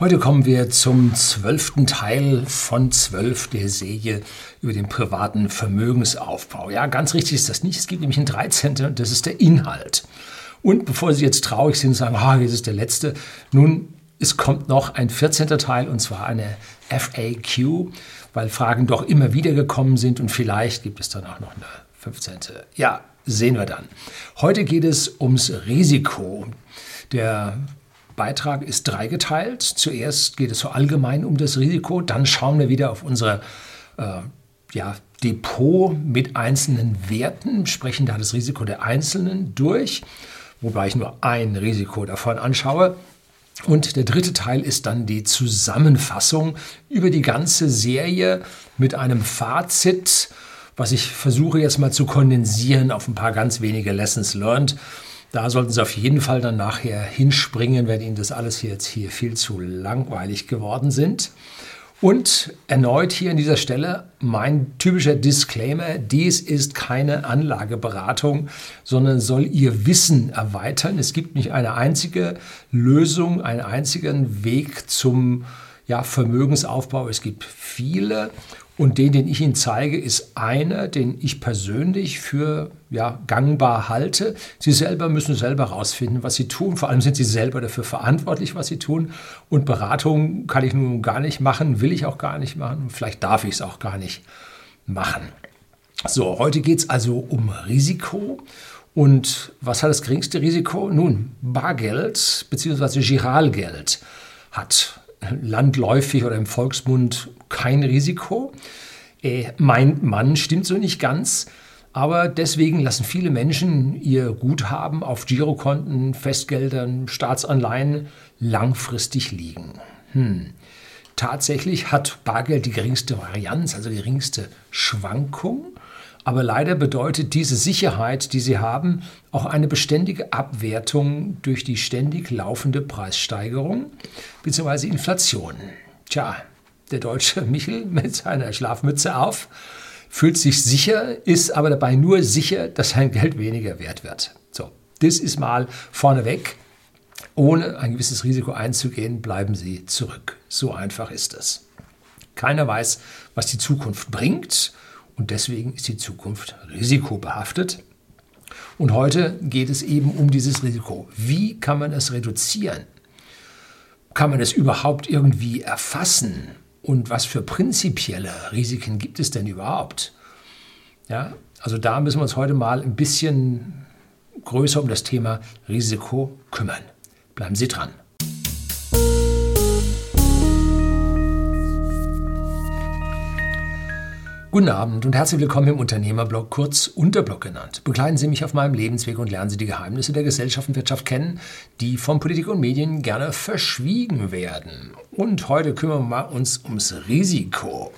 Heute kommen wir zum zwölften Teil von zwölf der Serie über den privaten Vermögensaufbau. Ja, ganz richtig ist das nicht. Es gibt nämlich einen 13. und das ist der Inhalt. Und bevor Sie jetzt traurig sind und sagen, ah, jetzt ist der letzte, nun, es kommt noch ein 14. Teil und zwar eine FAQ, weil Fragen doch immer wieder gekommen sind und vielleicht gibt es dann auch noch eine 15. Ja, sehen wir dann. Heute geht es ums Risiko. Der Beitrag ist dreigeteilt. Zuerst geht es so allgemein um das Risiko, dann schauen wir wieder auf unsere äh, ja, Depot mit einzelnen Werten, sprechen da das Risiko der Einzelnen durch, wobei ich nur ein Risiko davon anschaue. Und der dritte Teil ist dann die Zusammenfassung über die ganze Serie mit einem Fazit, was ich versuche jetzt mal zu kondensieren auf ein paar ganz wenige Lessons learned. Da sollten Sie auf jeden Fall dann nachher hinspringen, wenn Ihnen das alles jetzt hier viel zu langweilig geworden sind. Und erneut hier an dieser Stelle mein typischer Disclaimer, dies ist keine Anlageberatung, sondern soll Ihr Wissen erweitern. Es gibt nicht eine einzige Lösung, einen einzigen Weg zum ja, Vermögensaufbau. Es gibt viele und den, den ich Ihnen zeige, ist einer, den ich persönlich für ja, gangbar halte. Sie selber müssen selber herausfinden, was Sie tun. Vor allem sind Sie selber dafür verantwortlich, was Sie tun. Und Beratung kann ich nun gar nicht machen, will ich auch gar nicht machen. Vielleicht darf ich es auch gar nicht machen. So, heute geht es also um Risiko. Und was hat das geringste Risiko? Nun, Bargeld bzw. Giralgeld hat landläufig oder im Volksmund kein Risiko. Äh, meint man, stimmt so nicht ganz. Aber deswegen lassen viele Menschen ihr Guthaben auf Girokonten, Festgeldern, Staatsanleihen langfristig liegen. Hm. Tatsächlich hat Bargeld die geringste Varianz, also die geringste Schwankung. Aber leider bedeutet diese Sicherheit, die sie haben, auch eine beständige Abwertung durch die ständig laufende Preissteigerung bzw. Inflation. Tja, der deutsche Michel mit seiner Schlafmütze auf, fühlt sich sicher, ist aber dabei nur sicher, dass sein Geld weniger wert wird. So, das ist mal vorneweg. Ohne ein gewisses Risiko einzugehen, bleiben Sie zurück. So einfach ist es. Keiner weiß, was die Zukunft bringt und deswegen ist die Zukunft risikobehaftet. Und heute geht es eben um dieses Risiko. Wie kann man es reduzieren? Kann man es überhaupt irgendwie erfassen? Und was für prinzipielle Risiken gibt es denn überhaupt? Ja, also da müssen wir uns heute mal ein bisschen größer um das Thema Risiko kümmern. Bleiben Sie dran. Guten Abend und herzlich willkommen im Unternehmerblog, kurz Unterblog genannt. Begleiten Sie mich auf meinem Lebensweg und lernen Sie die Geheimnisse der Gesellschaft und Wirtschaft kennen, die von Politik und Medien gerne verschwiegen werden. Und heute kümmern wir uns ums Risiko.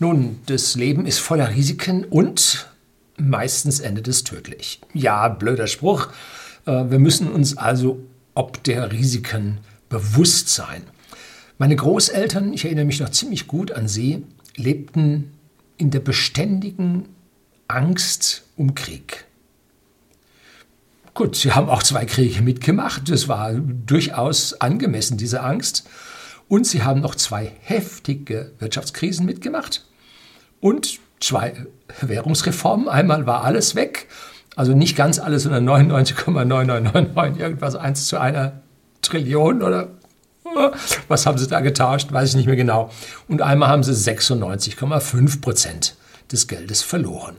Nun, das Leben ist voller Risiken und meistens endet es tödlich. Ja, blöder Spruch. Äh, wir müssen uns also ob der Risiken bewusst sein. Meine Großeltern, ich erinnere mich noch ziemlich gut an sie, lebten in der beständigen Angst um Krieg. Gut, sie haben auch zwei Kriege mitgemacht, das war durchaus angemessen, diese Angst. Und sie haben noch zwei heftige Wirtschaftskrisen mitgemacht und zwei Währungsreformen. Einmal war alles weg, also nicht ganz alles, sondern 99,9999, irgendwas 1 zu einer Trillion oder was haben sie da getauscht? Weiß ich nicht mehr genau. Und einmal haben sie 96,5 Prozent des Geldes verloren.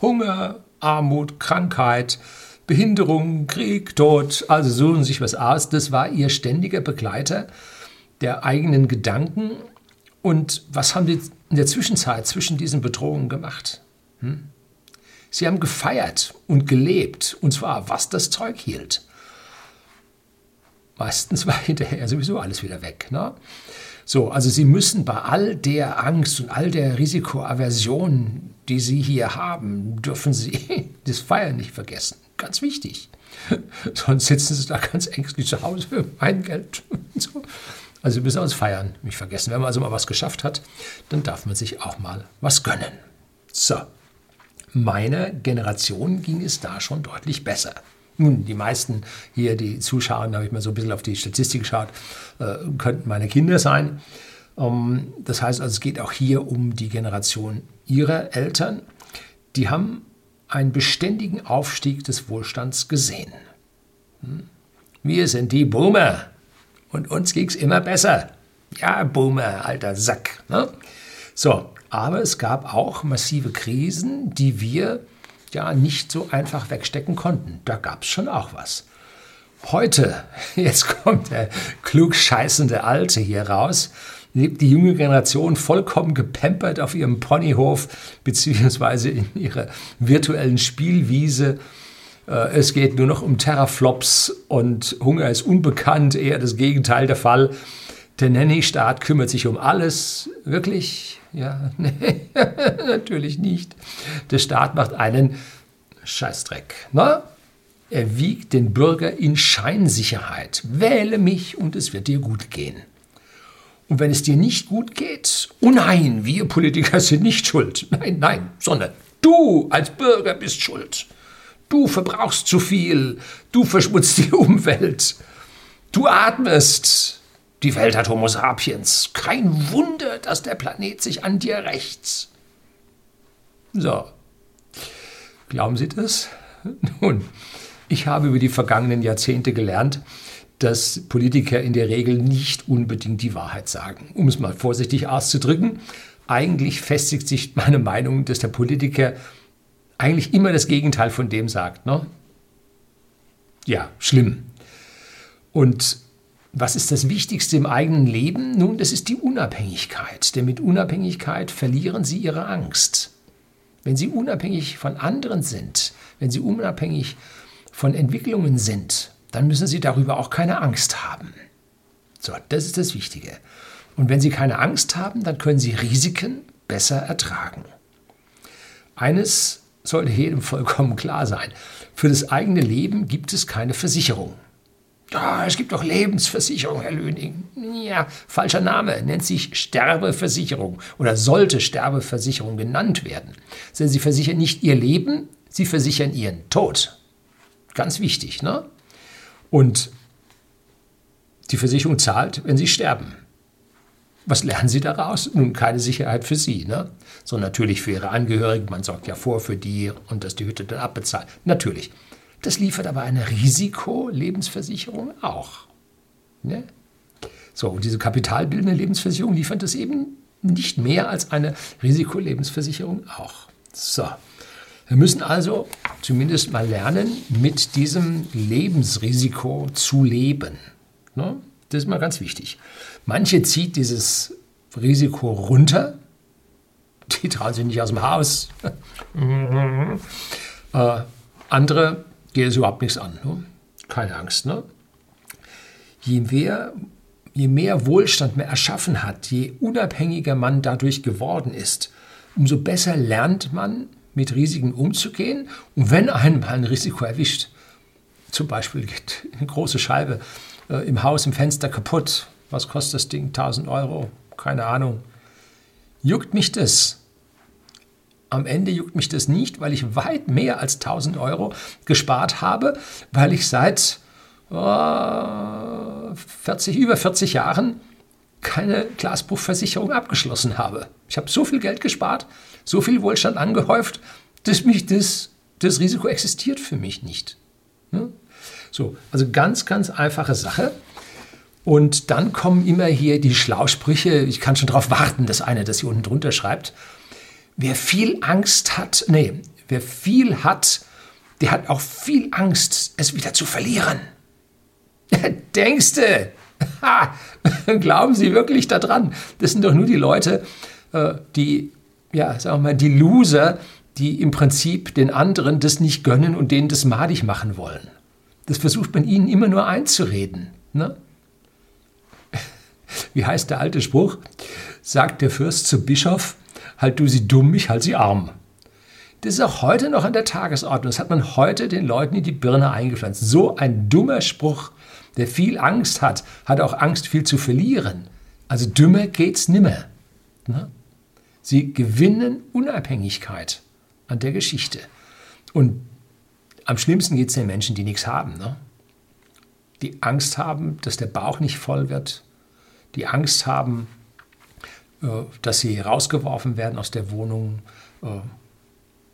Hunger, Armut, Krankheit, Behinderung, Krieg, Tod, also suchen sich was aus. Das war ihr ständiger Begleiter der eigenen Gedanken. Und was haben sie in der Zwischenzeit zwischen diesen Bedrohungen gemacht? Hm? Sie haben gefeiert und gelebt, und zwar was das Zeug hielt. Meistens war hinterher sowieso alles wieder weg. Ne? So, also Sie müssen bei all der Angst und all der Risikoaversion, die Sie hier haben, dürfen Sie das Feiern nicht vergessen. Ganz wichtig. Sonst sitzen Sie da ganz ängstlich zu Hause, mein Geld. So. Also Sie müssen uns feiern nicht vergessen. Wenn man also mal was geschafft hat, dann darf man sich auch mal was gönnen. So, meiner Generation ging es da schon deutlich besser. Nun, die meisten hier, die zuschauen, da habe ich mal so ein bisschen auf die Statistik geschaut, äh, könnten meine Kinder sein. Ähm, das heißt also, es geht auch hier um die Generation ihrer Eltern. Die haben einen beständigen Aufstieg des Wohlstands gesehen. Hm? Wir sind die Boomer und uns ging es immer besser. Ja, Boomer, alter Sack. Ne? So, aber es gab auch massive Krisen, die wir ja nicht so einfach wegstecken konnten. Da gab es schon auch was. Heute, jetzt kommt der klug scheißende Alte hier raus, lebt die junge Generation vollkommen gepempert auf ihrem Ponyhof beziehungsweise in ihrer virtuellen Spielwiese. Äh, es geht nur noch um Terraflops und Hunger ist unbekannt, eher das Gegenteil der Fall. Der Nanny-Staat kümmert sich um alles. Wirklich? Ja, nee, natürlich nicht. Der Staat macht einen Scheißdreck. Na? Er wiegt den Bürger in Scheinsicherheit. Wähle mich und es wird dir gut gehen. Und wenn es dir nicht gut geht, oh nein, wir Politiker sind nicht schuld. Nein, nein, sondern du als Bürger bist schuld. Du verbrauchst zu viel, du verschmutzt die Umwelt, du atmest, die Welt hat Homo sapiens. Kein Wunder, dass der Planet sich an dir rächt. So. Glauben Sie das? Nun, ich habe über die vergangenen Jahrzehnte gelernt, dass Politiker in der Regel nicht unbedingt die Wahrheit sagen. Um es mal vorsichtig auszudrücken, eigentlich festigt sich meine Meinung, dass der Politiker eigentlich immer das Gegenteil von dem sagt. Ne? Ja, schlimm. Und was ist das Wichtigste im eigenen Leben? Nun, das ist die Unabhängigkeit. Denn mit Unabhängigkeit verlieren Sie Ihre Angst. Wenn Sie unabhängig von anderen sind, wenn Sie unabhängig von Entwicklungen sind, dann müssen Sie darüber auch keine Angst haben. So, das ist das Wichtige. Und wenn Sie keine Angst haben, dann können Sie Risiken besser ertragen. Eines sollte jedem vollkommen klar sein. Für das eigene Leben gibt es keine Versicherung. Ja, es gibt doch Lebensversicherung, Herr Löning. Ja, falscher Name, nennt sich Sterbeversicherung oder sollte Sterbeversicherung genannt werden. Denn sie versichern nicht ihr Leben, sie versichern ihren Tod. Ganz wichtig, ne? Und die Versicherung zahlt, wenn sie sterben. Was lernen Sie daraus? Nun, keine Sicherheit für Sie, ne? So natürlich für Ihre Angehörigen. Man sorgt ja vor für die und dass die Hütte dann abbezahlt. Natürlich. Das liefert aber eine Risikolebensversicherung auch. Ne? So, und diese kapitalbildende Lebensversicherung liefert das eben nicht mehr als eine Risikolebensversicherung auch. So. Wir müssen also zumindest mal lernen, mit diesem Lebensrisiko zu leben. Ne? Das ist mal ganz wichtig. Manche zieht dieses Risiko runter, die trauen sich nicht aus dem Haus. äh, andere geht es überhaupt nichts an. Ne? Keine Angst. Ne? Je, mehr, je mehr Wohlstand man erschaffen hat, je unabhängiger man dadurch geworden ist, umso besser lernt man, mit Risiken umzugehen. Und wenn einen mal ein Risiko erwischt, zum Beispiel geht eine große Scheibe äh, im Haus, im Fenster kaputt, was kostet das Ding? 1000 Euro? Keine Ahnung. Juckt mich das? Am Ende juckt mich das nicht, weil ich weit mehr als 1000 Euro gespart habe, weil ich seit oh, 40, über 40 Jahren keine Glasbuchversicherung abgeschlossen habe. Ich habe so viel Geld gespart, so viel Wohlstand angehäuft, dass mich das, das Risiko existiert für mich nicht. So, also ganz, ganz einfache Sache. Und dann kommen immer hier die Schlausprüche. Ich kann schon darauf warten, dass einer das hier unten drunter schreibt. Wer viel Angst hat, nee, wer viel hat, der hat auch viel Angst, es wieder zu verlieren. Denkste, glauben Sie wirklich daran? Das sind doch nur die Leute, äh, die, ja, sagen wir mal, die Loser, die im Prinzip den anderen das nicht gönnen und denen das madig machen wollen. Das versucht man ihnen immer nur einzureden. Ne? Wie heißt der alte Spruch? Sagt der Fürst zum Bischof, halt du sie dumm, ich halt sie arm. Das ist auch heute noch an der Tagesordnung. Das hat man heute den Leuten in die Birne eingepflanzt. So ein dummer Spruch. Wer viel Angst hat, hat auch Angst, viel zu verlieren. Also dümmer geht's nimmer. Ne? Sie gewinnen Unabhängigkeit an der Geschichte. Und am schlimmsten geht es den Menschen, die nichts haben. Ne? Die Angst haben, dass der Bauch nicht voll wird. Die Angst haben, dass sie rausgeworfen werden aus der Wohnung. Äh,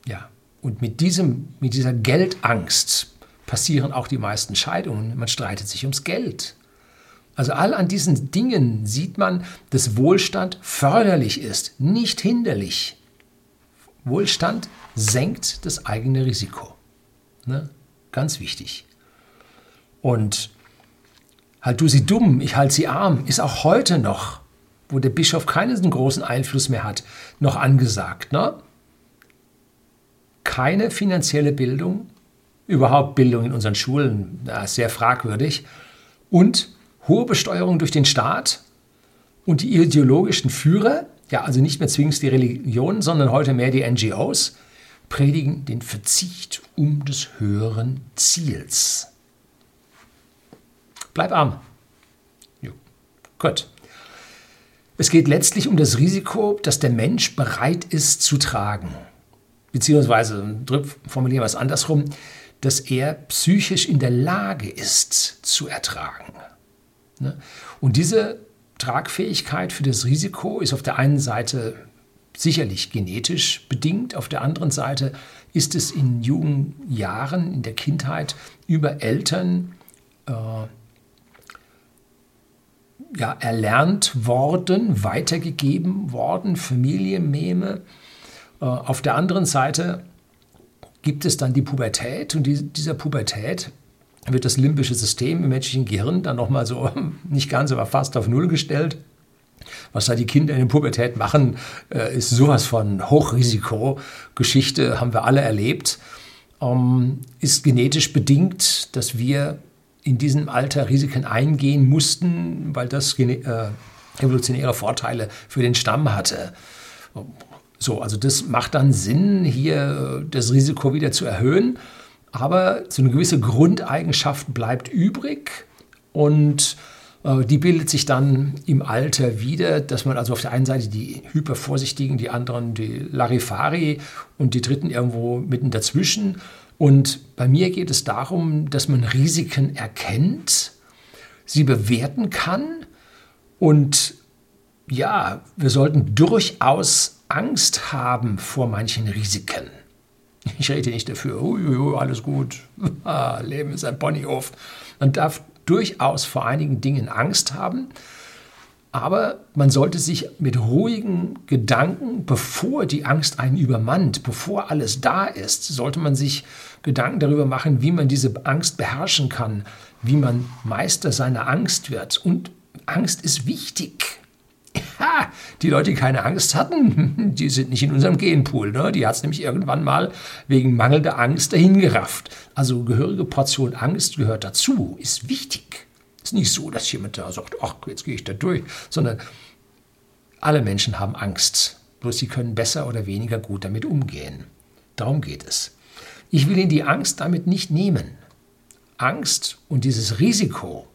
ja. Und mit, diesem, mit dieser Geldangst passieren auch die meisten Scheidungen. Man streitet sich ums Geld. Also all an diesen Dingen sieht man, dass Wohlstand förderlich ist, nicht hinderlich. Wohlstand senkt das eigene Risiko. Ne? Ganz wichtig. Und halt du sie dumm, ich halte sie arm, ist auch heute noch, wo der Bischof keinen großen Einfluss mehr hat, noch angesagt. Ne? Keine finanzielle Bildung, überhaupt Bildung in unseren Schulen, na, sehr fragwürdig. Und hohe Besteuerung durch den Staat und die ideologischen Führer, ja, also nicht mehr zwingend die Religion, sondern heute mehr die NGOs, predigen den Verzicht um des höheren Ziels. Bleib arm. Gut. Es geht letztlich um das Risiko, das der Mensch bereit ist zu tragen. Beziehungsweise, formulieren wir es andersrum, dass er psychisch in der Lage ist zu ertragen. Ne? Und diese Tragfähigkeit für das Risiko ist auf der einen Seite sicherlich genetisch bedingt, auf der anderen Seite ist es in jungen Jahren, in der Kindheit, über Eltern äh, ja, erlernt worden, weitergegeben worden, Familienmeme. Äh, auf der anderen Seite gibt es dann die Pubertät und die, dieser Pubertät wird das limbische System im menschlichen Gehirn dann nochmal so, nicht ganz, aber fast auf Null gestellt. Was da die Kinder in der Pubertät machen, äh, ist sowas von Hochrisiko. Geschichte haben wir alle erlebt. Ähm, ist genetisch bedingt, dass wir in diesem Alter Risiken eingehen mussten, weil das äh, evolutionäre Vorteile für den Stamm hatte. So, also das macht dann Sinn, hier das Risiko wieder zu erhöhen. Aber so eine gewisse Grundeigenschaft bleibt übrig und äh, die bildet sich dann im Alter wieder, dass man also auf der einen Seite die Hypervorsichtigen, die anderen die Larifari und die dritten irgendwo mitten dazwischen. Und bei mir geht es darum, dass man Risiken erkennt, sie bewerten kann und ja, wir sollten durchaus Angst haben vor manchen Risiken. Ich rede nicht dafür, ui, alles gut, Leben ist ein Ponyhof. Man darf durchaus vor einigen Dingen Angst haben, aber man sollte sich mit ruhigen Gedanken, bevor die Angst einen übermannt, bevor alles da ist, sollte man sich Gedanken darüber machen, wie man diese Angst beherrschen kann, wie man Meister seiner Angst wird. Und Angst ist wichtig. Ha, die Leute, die keine Angst hatten, die sind nicht in unserem Genpool. Ne? Die hat es nämlich irgendwann mal wegen mangelnder Angst dahingerafft. Also gehörige Portion Angst gehört dazu, ist wichtig. Ist nicht so, dass jemand da sagt, ach, jetzt gehe ich da durch, sondern alle Menschen haben Angst. Bloß sie können besser oder weniger gut damit umgehen. Darum geht es. Ich will Ihnen die Angst damit nicht nehmen. Angst und dieses Risiko,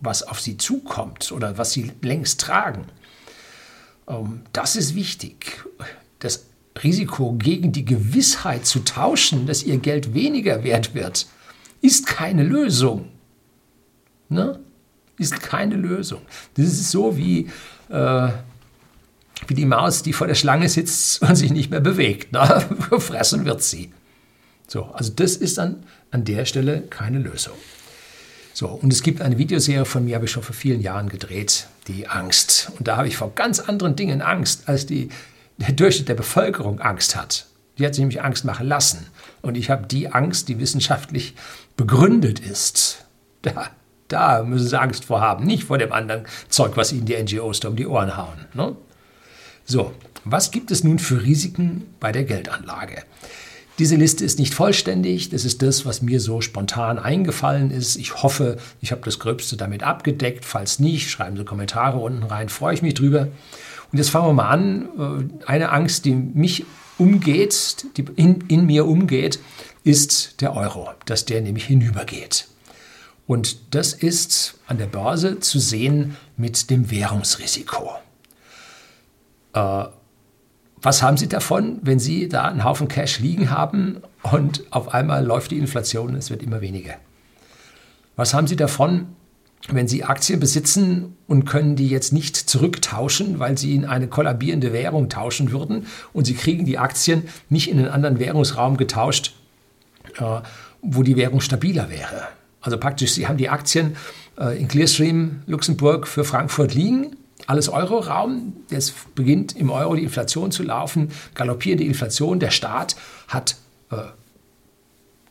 was auf Sie zukommt oder was Sie längst tragen, ähm, das ist wichtig. Das Risiko gegen die Gewissheit zu tauschen, dass ihr Geld weniger wert wird, ist keine Lösung. Ne? Ist keine Lösung. Das ist so wie, äh, wie die Maus, die vor der Schlange sitzt und sich nicht mehr bewegt. Ne? Fressen wird sie. So, also das ist an, an der Stelle keine Lösung. So, und es gibt eine Videoserie von mir, habe ich schon vor vielen Jahren gedreht, die Angst. Und da habe ich vor ganz anderen Dingen Angst, als die, der Durchschnitt der Bevölkerung Angst hat. Die hat sich nämlich Angst machen lassen. Und ich habe die Angst, die wissenschaftlich begründet ist. Da, da müssen sie Angst vor haben, nicht vor dem anderen Zeug, was ihnen die NGOs da um die Ohren hauen. Ne? So, was gibt es nun für Risiken bei der Geldanlage? Diese Liste ist nicht vollständig. Das ist das, was mir so spontan eingefallen ist. Ich hoffe, ich habe das Gröbste damit abgedeckt. Falls nicht, schreiben Sie Kommentare unten rein. Freue ich mich drüber. Und jetzt fangen wir mal an. Äh, eine Angst, die mich umgeht, die in, in mir umgeht, ist der Euro, dass der nämlich hinübergeht. Und das ist an der Börse zu sehen mit dem Währungsrisiko. Äh, was haben Sie davon, wenn Sie da einen Haufen Cash liegen haben und auf einmal läuft die Inflation und es wird immer weniger? Was haben Sie davon, wenn Sie Aktien besitzen und können die jetzt nicht zurücktauschen, weil Sie in eine kollabierende Währung tauschen würden und Sie kriegen die Aktien nicht in einen anderen Währungsraum getauscht, äh, wo die Währung stabiler wäre? Also praktisch, Sie haben die Aktien äh, in Clearstream Luxemburg für Frankfurt liegen alles Euroraum. Es beginnt im Euro die Inflation zu laufen, galoppierende Inflation. Der Staat hat äh,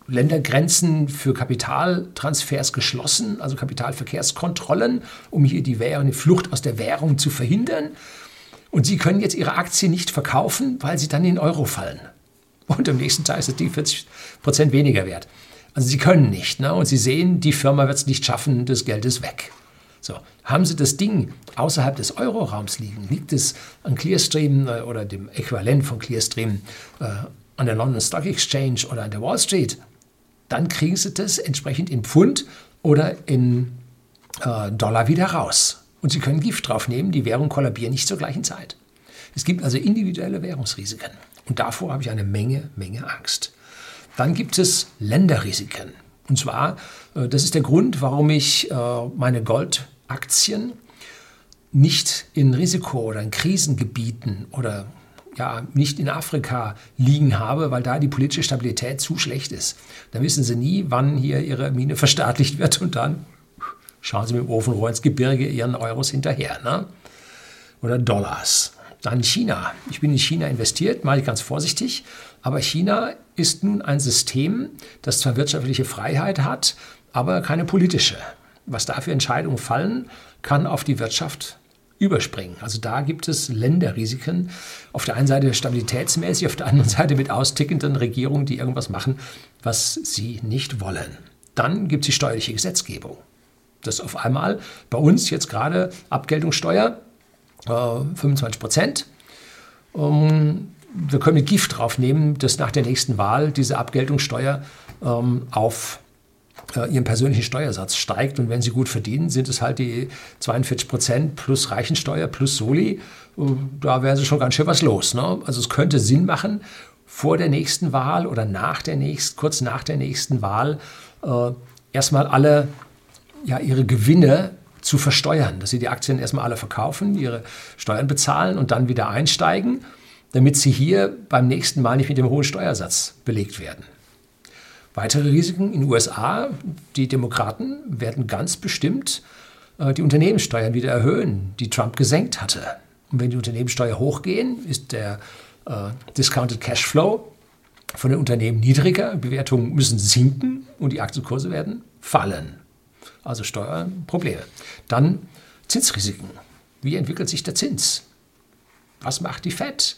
Ländergrenzen für Kapitaltransfers geschlossen, also Kapitalverkehrskontrollen, um hier die, Währung, die Flucht aus der Währung zu verhindern. Und Sie können jetzt Ihre Aktien nicht verkaufen, weil sie dann in Euro fallen. Und am nächsten Tag ist das Ding 40 Prozent weniger wert. Also Sie können nicht. Ne? Und Sie sehen, die Firma wird es nicht schaffen, das Geld ist weg. So, haben Sie das Ding außerhalb des Euroraums liegen, liegt es an Clearstream äh, oder dem Äquivalent von Clearstream äh, an der London Stock Exchange oder an der Wall Street, dann kriegen Sie das entsprechend in Pfund oder in äh, Dollar wieder raus. Und Sie können Gift drauf nehmen, die Währung kollabiert nicht zur gleichen Zeit. Es gibt also individuelle Währungsrisiken. Und davor habe ich eine Menge, Menge Angst. Dann gibt es Länderrisiken. Und zwar, äh, das ist der Grund, warum ich äh, meine Goldaktien nicht in Risiko- oder in Krisengebieten oder ja, nicht in Afrika liegen habe, weil da die politische Stabilität zu schlecht ist. Da wissen sie nie, wann hier ihre Mine verstaatlicht wird und dann schauen sie mit dem Ofenrohr ins Gebirge ihren Euros hinterher. Ne? Oder Dollars. Dann China. Ich bin in China investiert, mache ich ganz vorsichtig. Aber China ist nun ein System, das zwar wirtschaftliche Freiheit hat, aber keine politische. Was da für Entscheidungen fallen, kann auf die Wirtschaft überspringen. Also da gibt es Länderrisiken. Auf der einen Seite stabilitätsmäßig, auf der anderen Seite mit austickenden Regierungen, die irgendwas machen, was sie nicht wollen. Dann gibt es die steuerliche Gesetzgebung. Das auf einmal bei uns jetzt gerade Abgeltungssteuer 25 äh, Prozent. Ähm, wir können mit Gift draufnehmen, dass nach der nächsten Wahl diese Abgeltungssteuer ähm, auf ihren persönlichen Steuersatz steigt. Und wenn sie gut verdienen, sind es halt die 42 Prozent plus Reichensteuer plus Soli. Äh, da wäre schon ganz schön was los. Ne? Also es könnte Sinn machen, vor der nächsten Wahl oder nach der nächsten, kurz nach der nächsten Wahl äh, erstmal alle ja, ihre Gewinne zu versteuern, dass sie die Aktien erstmal alle verkaufen, ihre Steuern bezahlen und dann wieder einsteigen, damit sie hier beim nächsten Mal nicht mit dem hohen Steuersatz belegt werden. Weitere Risiken in den USA, die Demokraten werden ganz bestimmt äh, die Unternehmenssteuern wieder erhöhen, die Trump gesenkt hatte. Und wenn die Unternehmenssteuer hochgehen, ist der äh, Discounted Cashflow von den Unternehmen niedriger, Bewertungen müssen sinken und die Aktienkurse werden fallen also Steuerprobleme. Dann Zinsrisiken. Wie entwickelt sich der Zins? Was macht die FED?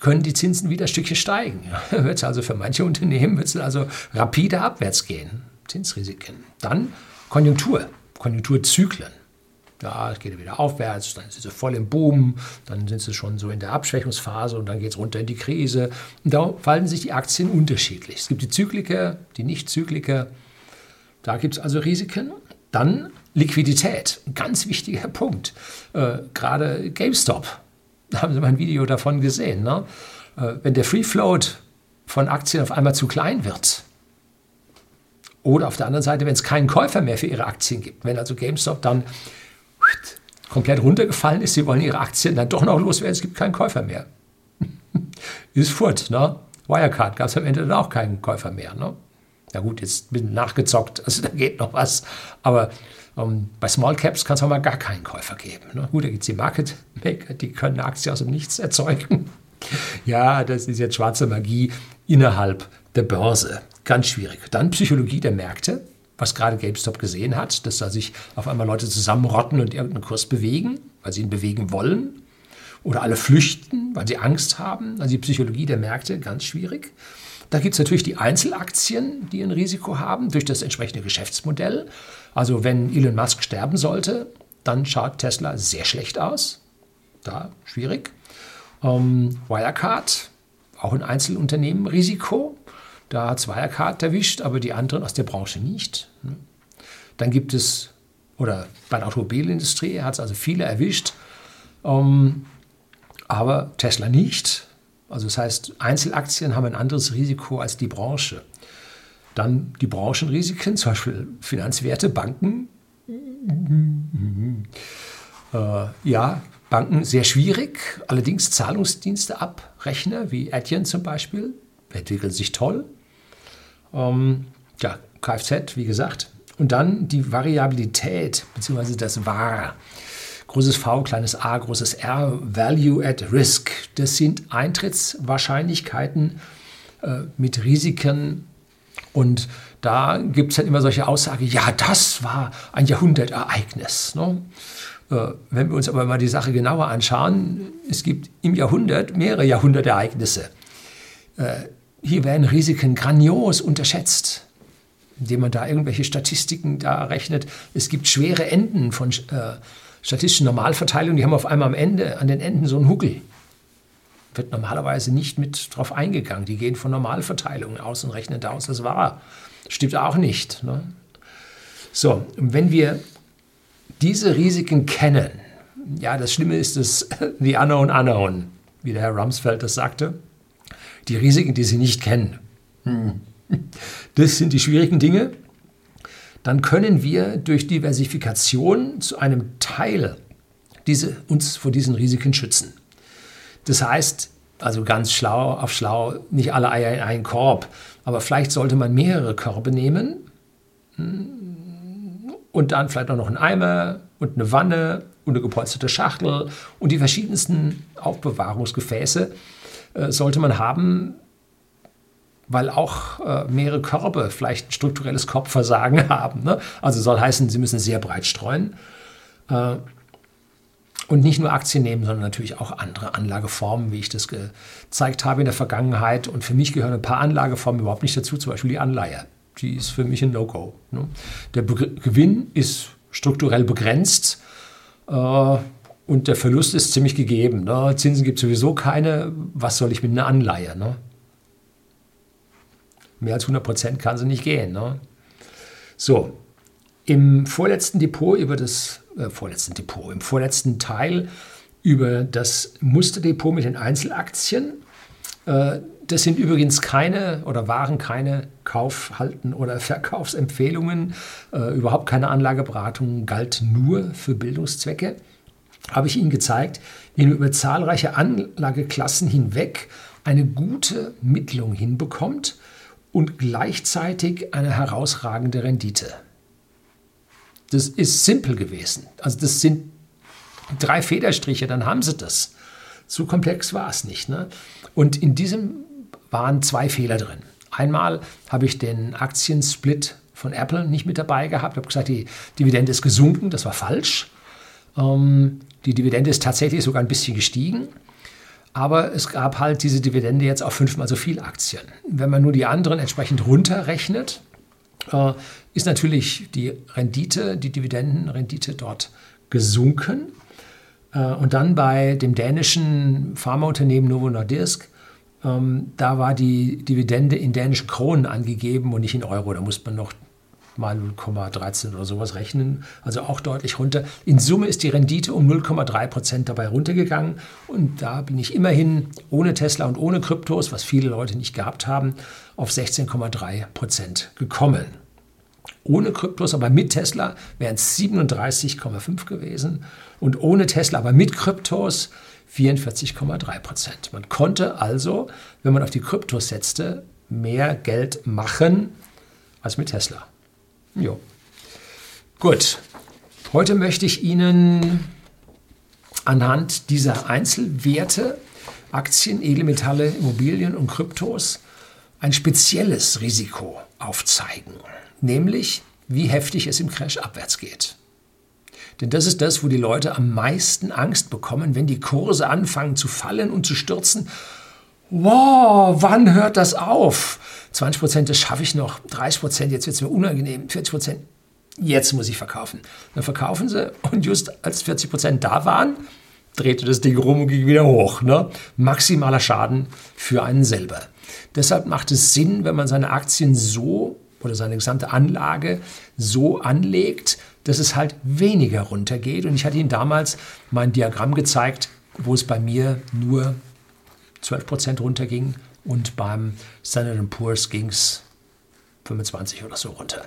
Können die Zinsen wieder Stückchen steigen? Ja, wird es also für manche Unternehmen wird es also rapide abwärts gehen. Zinsrisiken. Dann Konjunktur, Konjunkturzyklen. Geht es wieder aufwärts, dann sind sie voll im Boom, dann sind sie schon so in der Abschwächungsphase und dann geht es runter in die Krise. Und da fallen sich die Aktien unterschiedlich. Es gibt die Zykliker, die Nicht-Zykliker. Da gibt es also Risiken. Dann Liquidität, ein ganz wichtiger Punkt. Äh, Gerade GameStop, haben Sie mal ein Video davon gesehen. Ne? Äh, wenn der Free Float von Aktien auf einmal zu klein wird, oder auf der anderen Seite, wenn es keinen Käufer mehr für ihre Aktien gibt, wenn also GameStop dann komplett runtergefallen ist, sie wollen ihre Aktien dann doch noch loswerden, es gibt keinen Käufer mehr. ist furt, ne? Wirecard gab es am Ende dann auch keinen Käufer mehr. Ne? Ja gut, jetzt bin nachgezockt, also da geht noch was. Aber ähm, bei Small Caps kann es auch mal gar keinen Käufer geben. Ne? Gut, da gibt es die Market Maker, die können eine Aktie aus dem Nichts erzeugen. ja, das ist jetzt schwarze Magie innerhalb der Börse. Ganz schwierig. Dann Psychologie der Märkte, was gerade GameStop gesehen hat, dass da sich auf einmal Leute zusammenrotten und irgendeinen Kurs bewegen, weil sie ihn bewegen wollen. Oder alle flüchten, weil sie Angst haben. Also die Psychologie der Märkte, ganz schwierig. Da gibt es natürlich die Einzelaktien, die ein Risiko haben durch das entsprechende Geschäftsmodell. Also wenn Elon Musk sterben sollte, dann schaut Tesla sehr schlecht aus. Da schwierig. Ähm, Wirecard, auch ein Einzelunternehmen, Risiko. Da hat es Wirecard erwischt, aber die anderen aus der Branche nicht. Dann gibt es, oder bei der Automobilindustrie hat es also viele erwischt. Ähm, aber Tesla nicht. Also das heißt, Einzelaktien haben ein anderes Risiko als die Branche. Dann die Branchenrisiken, zum Beispiel Finanzwerte, Banken. Äh, ja, Banken sehr schwierig. Allerdings Zahlungsdienste abrechner, wie Adyen zum Beispiel, entwickeln sich toll. Ähm, ja, Kfz, wie gesagt. Und dann die Variabilität, beziehungsweise das VAR. Großes V, kleines a, großes R, Value at Risk. Das sind Eintrittswahrscheinlichkeiten äh, mit Risiken. Und da gibt es dann immer solche Aussagen, ja, das war ein Jahrhundertereignis. Ne? Äh, wenn wir uns aber mal die Sache genauer anschauen, es gibt im Jahrhundert mehrere Jahrhundertereignisse. Äh, hier werden Risiken grandios unterschätzt, indem man da irgendwelche Statistiken da rechnet. Es gibt schwere Enden von äh, statistische Normalverteilung, die haben auf einmal am Ende, an den Enden so einen Huckel. Wird normalerweise nicht mit drauf eingegangen. Die gehen von Normalverteilungen aus und rechnen da aus, das war. Stimmt auch nicht. Ne? So, wenn wir diese Risiken kennen, ja, das Schlimme ist das, die unknown unknown, wie der Herr Rumsfeld das sagte, die Risiken, die Sie nicht kennen. Hm. Das sind die schwierigen Dinge, dann können wir durch Diversifikation zu einem Teil diese, uns vor diesen Risiken schützen. Das heißt, also ganz schlau auf schlau, nicht alle Eier in einen Korb, aber vielleicht sollte man mehrere Körbe nehmen hm, und dann vielleicht auch noch einen Eimer und eine Wanne und eine gepolsterte Schachtel und die verschiedensten Aufbewahrungsgefäße äh, sollte man haben, weil auch äh, mehrere Körbe vielleicht ein strukturelles Korbversagen haben. Ne? Also soll heißen, sie müssen sehr breit streuen. Äh, und nicht nur Aktien nehmen, sondern natürlich auch andere Anlageformen, wie ich das gezeigt habe in der Vergangenheit. Und für mich gehören ein paar Anlageformen überhaupt nicht dazu, zum Beispiel die Anleihe. Die ist für mich ein No-Go. Ne? Der Be Gewinn ist strukturell begrenzt äh, und der Verlust ist ziemlich gegeben. Ne? Zinsen gibt es sowieso keine. Was soll ich mit einer Anleihe? Ne? Mehr als 100 Prozent kann sie nicht gehen. Ne? So, im vorletzten Depot über das äh, vorletzten Depot, im vorletzten Teil über das Musterdepot mit den Einzelaktien. Äh, das sind übrigens keine oder waren keine Kaufhalten oder Verkaufsempfehlungen, äh, überhaupt keine Anlageberatung, galt nur für Bildungszwecke. Habe ich Ihnen gezeigt, wie man über zahlreiche Anlageklassen hinweg eine gute Mittlung hinbekommt und gleichzeitig eine herausragende Rendite. Das ist simpel gewesen. Also das sind drei Federstriche, dann haben sie das. So komplex war es nicht. Ne? Und in diesem waren zwei Fehler drin. Einmal habe ich den Aktiensplit von Apple nicht mit dabei gehabt. Habe gesagt, die Dividende ist gesunken. Das war falsch. Ähm, die Dividende ist tatsächlich sogar ein bisschen gestiegen. Aber es gab halt diese Dividende jetzt auf fünfmal so viel Aktien. Wenn man nur die anderen entsprechend runterrechnet, ist natürlich die Rendite, die Dividendenrendite dort gesunken. Äh, und dann bei dem dänischen Pharmaunternehmen Novo Nordisk, ähm, da war die Dividende in dänischen Kronen angegeben und nicht in Euro. Da muss man noch mal 0,13 oder sowas rechnen, also auch deutlich runter. In Summe ist die Rendite um 0,3 Prozent dabei runtergegangen und da bin ich immerhin ohne Tesla und ohne Kryptos, was viele Leute nicht gehabt haben, auf 16,3 Prozent gekommen. Ohne Kryptos, aber mit Tesla wären es 37,5 gewesen und ohne Tesla, aber mit Kryptos 44,3 Prozent. Man konnte also, wenn man auf die Kryptos setzte, mehr Geld machen als mit Tesla. Jo. Gut. Heute möchte ich Ihnen anhand dieser Einzelwerte, Aktien, Edelmetalle, Immobilien und Kryptos ein spezielles Risiko aufzeigen, nämlich wie heftig es im Crash abwärts geht. Denn das ist das, wo die Leute am meisten Angst bekommen, wenn die Kurse anfangen zu fallen und zu stürzen. Wow, wann hört das auf? 20 Prozent, das schaffe ich noch. 30 Prozent, jetzt wird es mir unangenehm. 40 Prozent, jetzt muss ich verkaufen. Dann verkaufen sie und just als 40 Prozent da waren, drehte das Ding rum und ging wieder hoch. Ne? Maximaler Schaden für einen selber. Deshalb macht es Sinn, wenn man seine Aktien so oder seine gesamte Anlage so anlegt, dass es halt weniger runtergeht. Und ich hatte Ihnen damals mein Diagramm gezeigt, wo es bei mir nur 12 Prozent runterging und beim Standard Poor's ging es 25 oder so runter.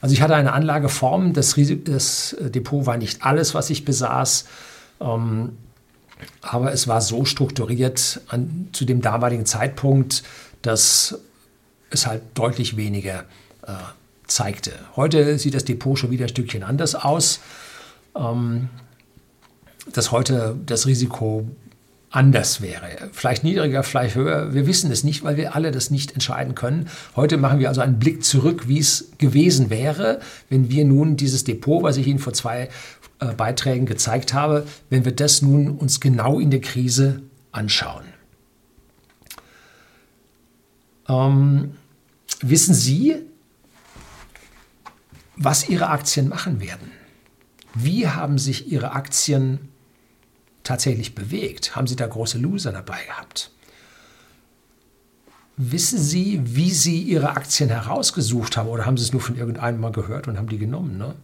Also ich hatte eine Anlageform, das, das Depot war nicht alles, was ich besaß, ähm, aber es war so strukturiert an, zu dem damaligen Zeitpunkt, dass es halt deutlich weniger äh, zeigte. Heute sieht das Depot schon wieder ein Stückchen anders aus. Ähm, dass heute das Risiko anders wäre. Vielleicht niedriger, vielleicht höher. Wir wissen es nicht, weil wir alle das nicht entscheiden können. Heute machen wir also einen Blick zurück, wie es gewesen wäre, wenn wir nun dieses Depot, was ich Ihnen vor zwei äh, Beiträgen gezeigt habe, wenn wir das nun uns genau in der Krise anschauen. Ähm, wissen Sie, was Ihre Aktien machen werden? Wie haben sich Ihre Aktien tatsächlich bewegt? Haben Sie da große Loser dabei gehabt? Wissen Sie, wie Sie Ihre Aktien herausgesucht haben oder haben Sie es nur von irgendeinem mal gehört und haben die genommen? Ne?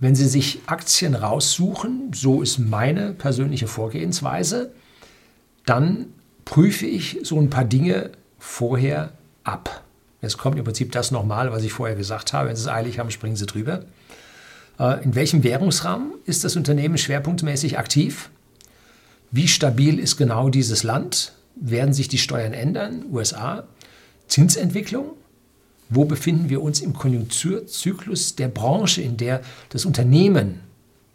Wenn Sie sich Aktien raussuchen, so ist meine persönliche Vorgehensweise, dann prüfe ich so ein paar Dinge vorher ab. Jetzt kommt im Prinzip das nochmal, was ich vorher gesagt habe. Wenn Sie es eilig haben, springen Sie drüber. Äh, in welchem Währungsrahmen ist das Unternehmen schwerpunktmäßig aktiv? Wie stabil ist genau dieses Land? Werden sich die Steuern ändern? USA? Zinsentwicklung? Wo befinden wir uns im Konjunkturzyklus der Branche, in der das Unternehmen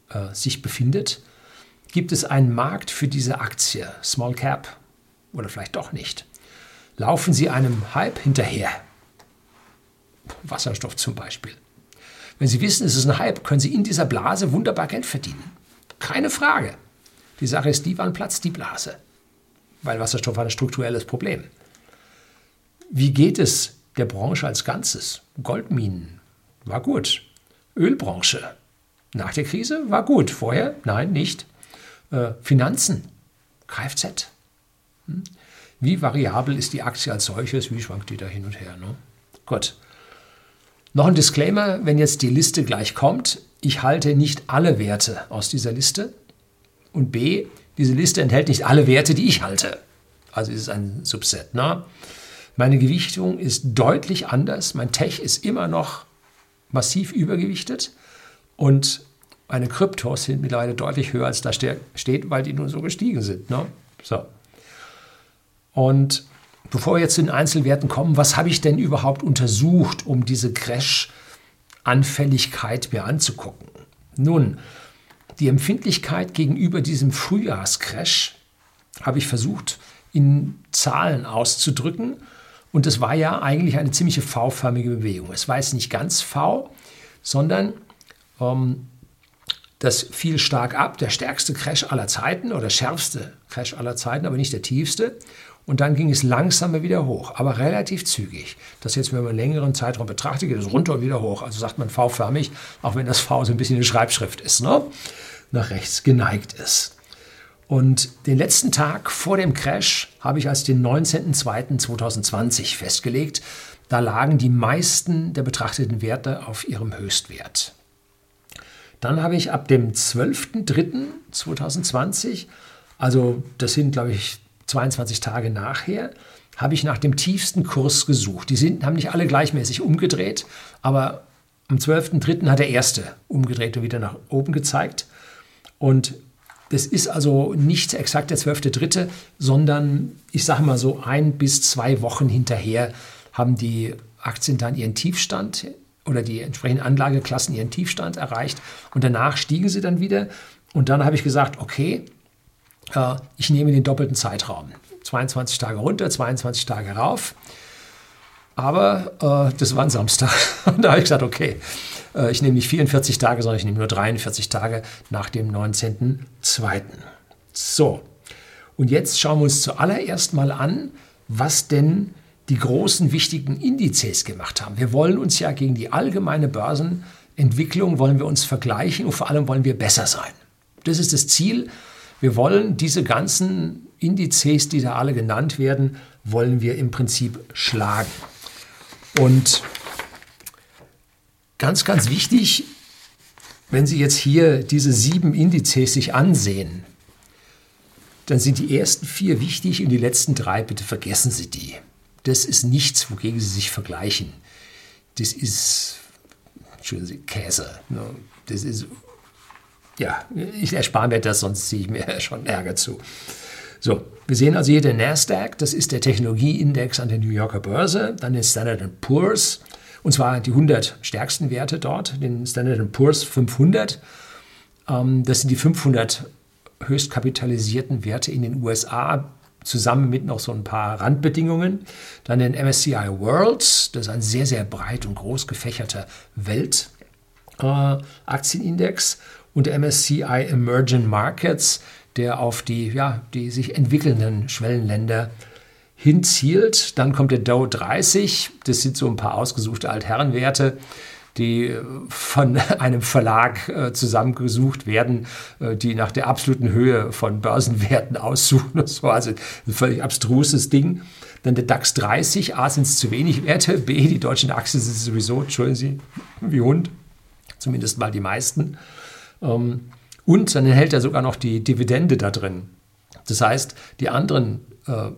äh, sich befindet? Gibt es einen Markt für diese Aktie, Small Cap oder vielleicht doch nicht? Laufen Sie einem Hype hinterher? Wasserstoff zum Beispiel. Wenn Sie wissen, es ist ein Hype, können Sie in dieser Blase wunderbar Geld verdienen. Keine Frage. Die Sache ist die, wann platzt die Blase? Weil Wasserstoff hat ein strukturelles Problem. Wie geht es der Branche als Ganzes? Goldminen war gut. Ölbranche nach der Krise war gut. Vorher? Nein, nicht. Äh, Finanzen, Kfz. Hm? Wie variabel ist die Aktie als solches? Wie schwankt die da hin und her? Ne? Gut. Noch ein Disclaimer, wenn jetzt die Liste gleich kommt. Ich halte nicht alle Werte aus dieser Liste. Und B, diese Liste enthält nicht alle Werte, die ich halte. Also ist es ein Subset. Ne? Meine Gewichtung ist deutlich anders. Mein Tech ist immer noch massiv übergewichtet. Und meine Kryptos sind mittlerweile deutlich höher, als da steht, weil die nun so gestiegen sind. Ne? So. Und Bevor wir jetzt zu den Einzelwerten kommen, was habe ich denn überhaupt untersucht, um diese Crash-Anfälligkeit mir anzugucken? Nun, die Empfindlichkeit gegenüber diesem Frühjahrscrash habe ich versucht in Zahlen auszudrücken. Und es war ja eigentlich eine ziemliche V-förmige Bewegung. Es war jetzt nicht ganz V, sondern ähm, das fiel stark ab. Der stärkste Crash aller Zeiten oder schärfste Crash aller Zeiten, aber nicht der tiefste. Und dann ging es langsamer wieder hoch, aber relativ zügig. Das jetzt, wenn man einen längeren Zeitraum betrachtet, geht es runter und wieder hoch. Also sagt man V-förmig, auch wenn das V so ein bisschen eine Schreibschrift ist, ne? nach rechts geneigt ist. Und den letzten Tag vor dem Crash habe ich als den 19.02.2020 festgelegt. Da lagen die meisten der betrachteten Werte auf ihrem Höchstwert. Dann habe ich ab dem 12.03.2020, also das sind, glaube ich, 22 Tage nachher, habe ich nach dem tiefsten Kurs gesucht. Die sind, haben nicht alle gleichmäßig umgedreht, aber am 12.03. hat der erste umgedreht und wieder nach oben gezeigt. Und das ist also nicht exakt der 12.03., sondern ich sage mal so ein bis zwei Wochen hinterher haben die Aktien dann ihren Tiefstand oder die entsprechenden Anlageklassen ihren Tiefstand erreicht und danach stiegen sie dann wieder. Und dann habe ich gesagt, okay, äh, ich nehme den doppelten Zeitraum. 22 Tage runter, 22 Tage rauf. Aber äh, das war ein Samstag. Da habe ich gesagt, okay, äh, ich nehme nicht 44 Tage, sondern ich nehme nur 43 Tage nach dem 19.02. So, und jetzt schauen wir uns zuallererst mal an, was denn die großen wichtigen Indizes gemacht haben. Wir wollen uns ja gegen die allgemeine Börsenentwicklung, wollen wir uns vergleichen und vor allem wollen wir besser sein. Das ist das Ziel wir wollen diese ganzen Indizes, die da alle genannt werden, wollen wir im Prinzip schlagen. Und ganz, ganz wichtig, wenn Sie jetzt hier diese sieben Indizes sich ansehen, dann sind die ersten vier wichtig und die letzten drei, bitte vergessen Sie die. Das ist nichts, wogegen Sie sich vergleichen. Das ist, Entschuldigen Sie, Käse. Ne? Das ist, ja, ich erspare mir das, sonst ziehe ich mir schon Ärger zu. So, wir sehen also hier den Nasdaq, das ist der Technologieindex an der New Yorker Börse, dann den Standard Poor's, und zwar die 100 stärksten Werte dort, den Standard Poor's 500. Ähm, das sind die 500 höchst kapitalisierten Werte in den USA, zusammen mit noch so ein paar Randbedingungen. Dann den MSCI World, das ist ein sehr, sehr breit und groß gefächerter Weltaktienindex. Äh, und der MSCI Emerging Markets, der auf die, ja, die sich entwickelnden Schwellenländer hinzielt. Dann kommt der Dow 30, das sind so ein paar ausgesuchte Altherrenwerte die von einem Verlag äh, zusammengesucht werden, äh, die nach der absoluten Höhe von Börsenwerten aussuchen. Das war also ein völlig abstruses Ding. Dann der DAX 30, A sind es zu wenig Werte, B die deutschen Aktien sind sowieso, entschuldigen Sie, wie Hund, zumindest mal die meisten. Ähm, und dann enthält er sogar noch die Dividende da drin. Das heißt, die anderen äh,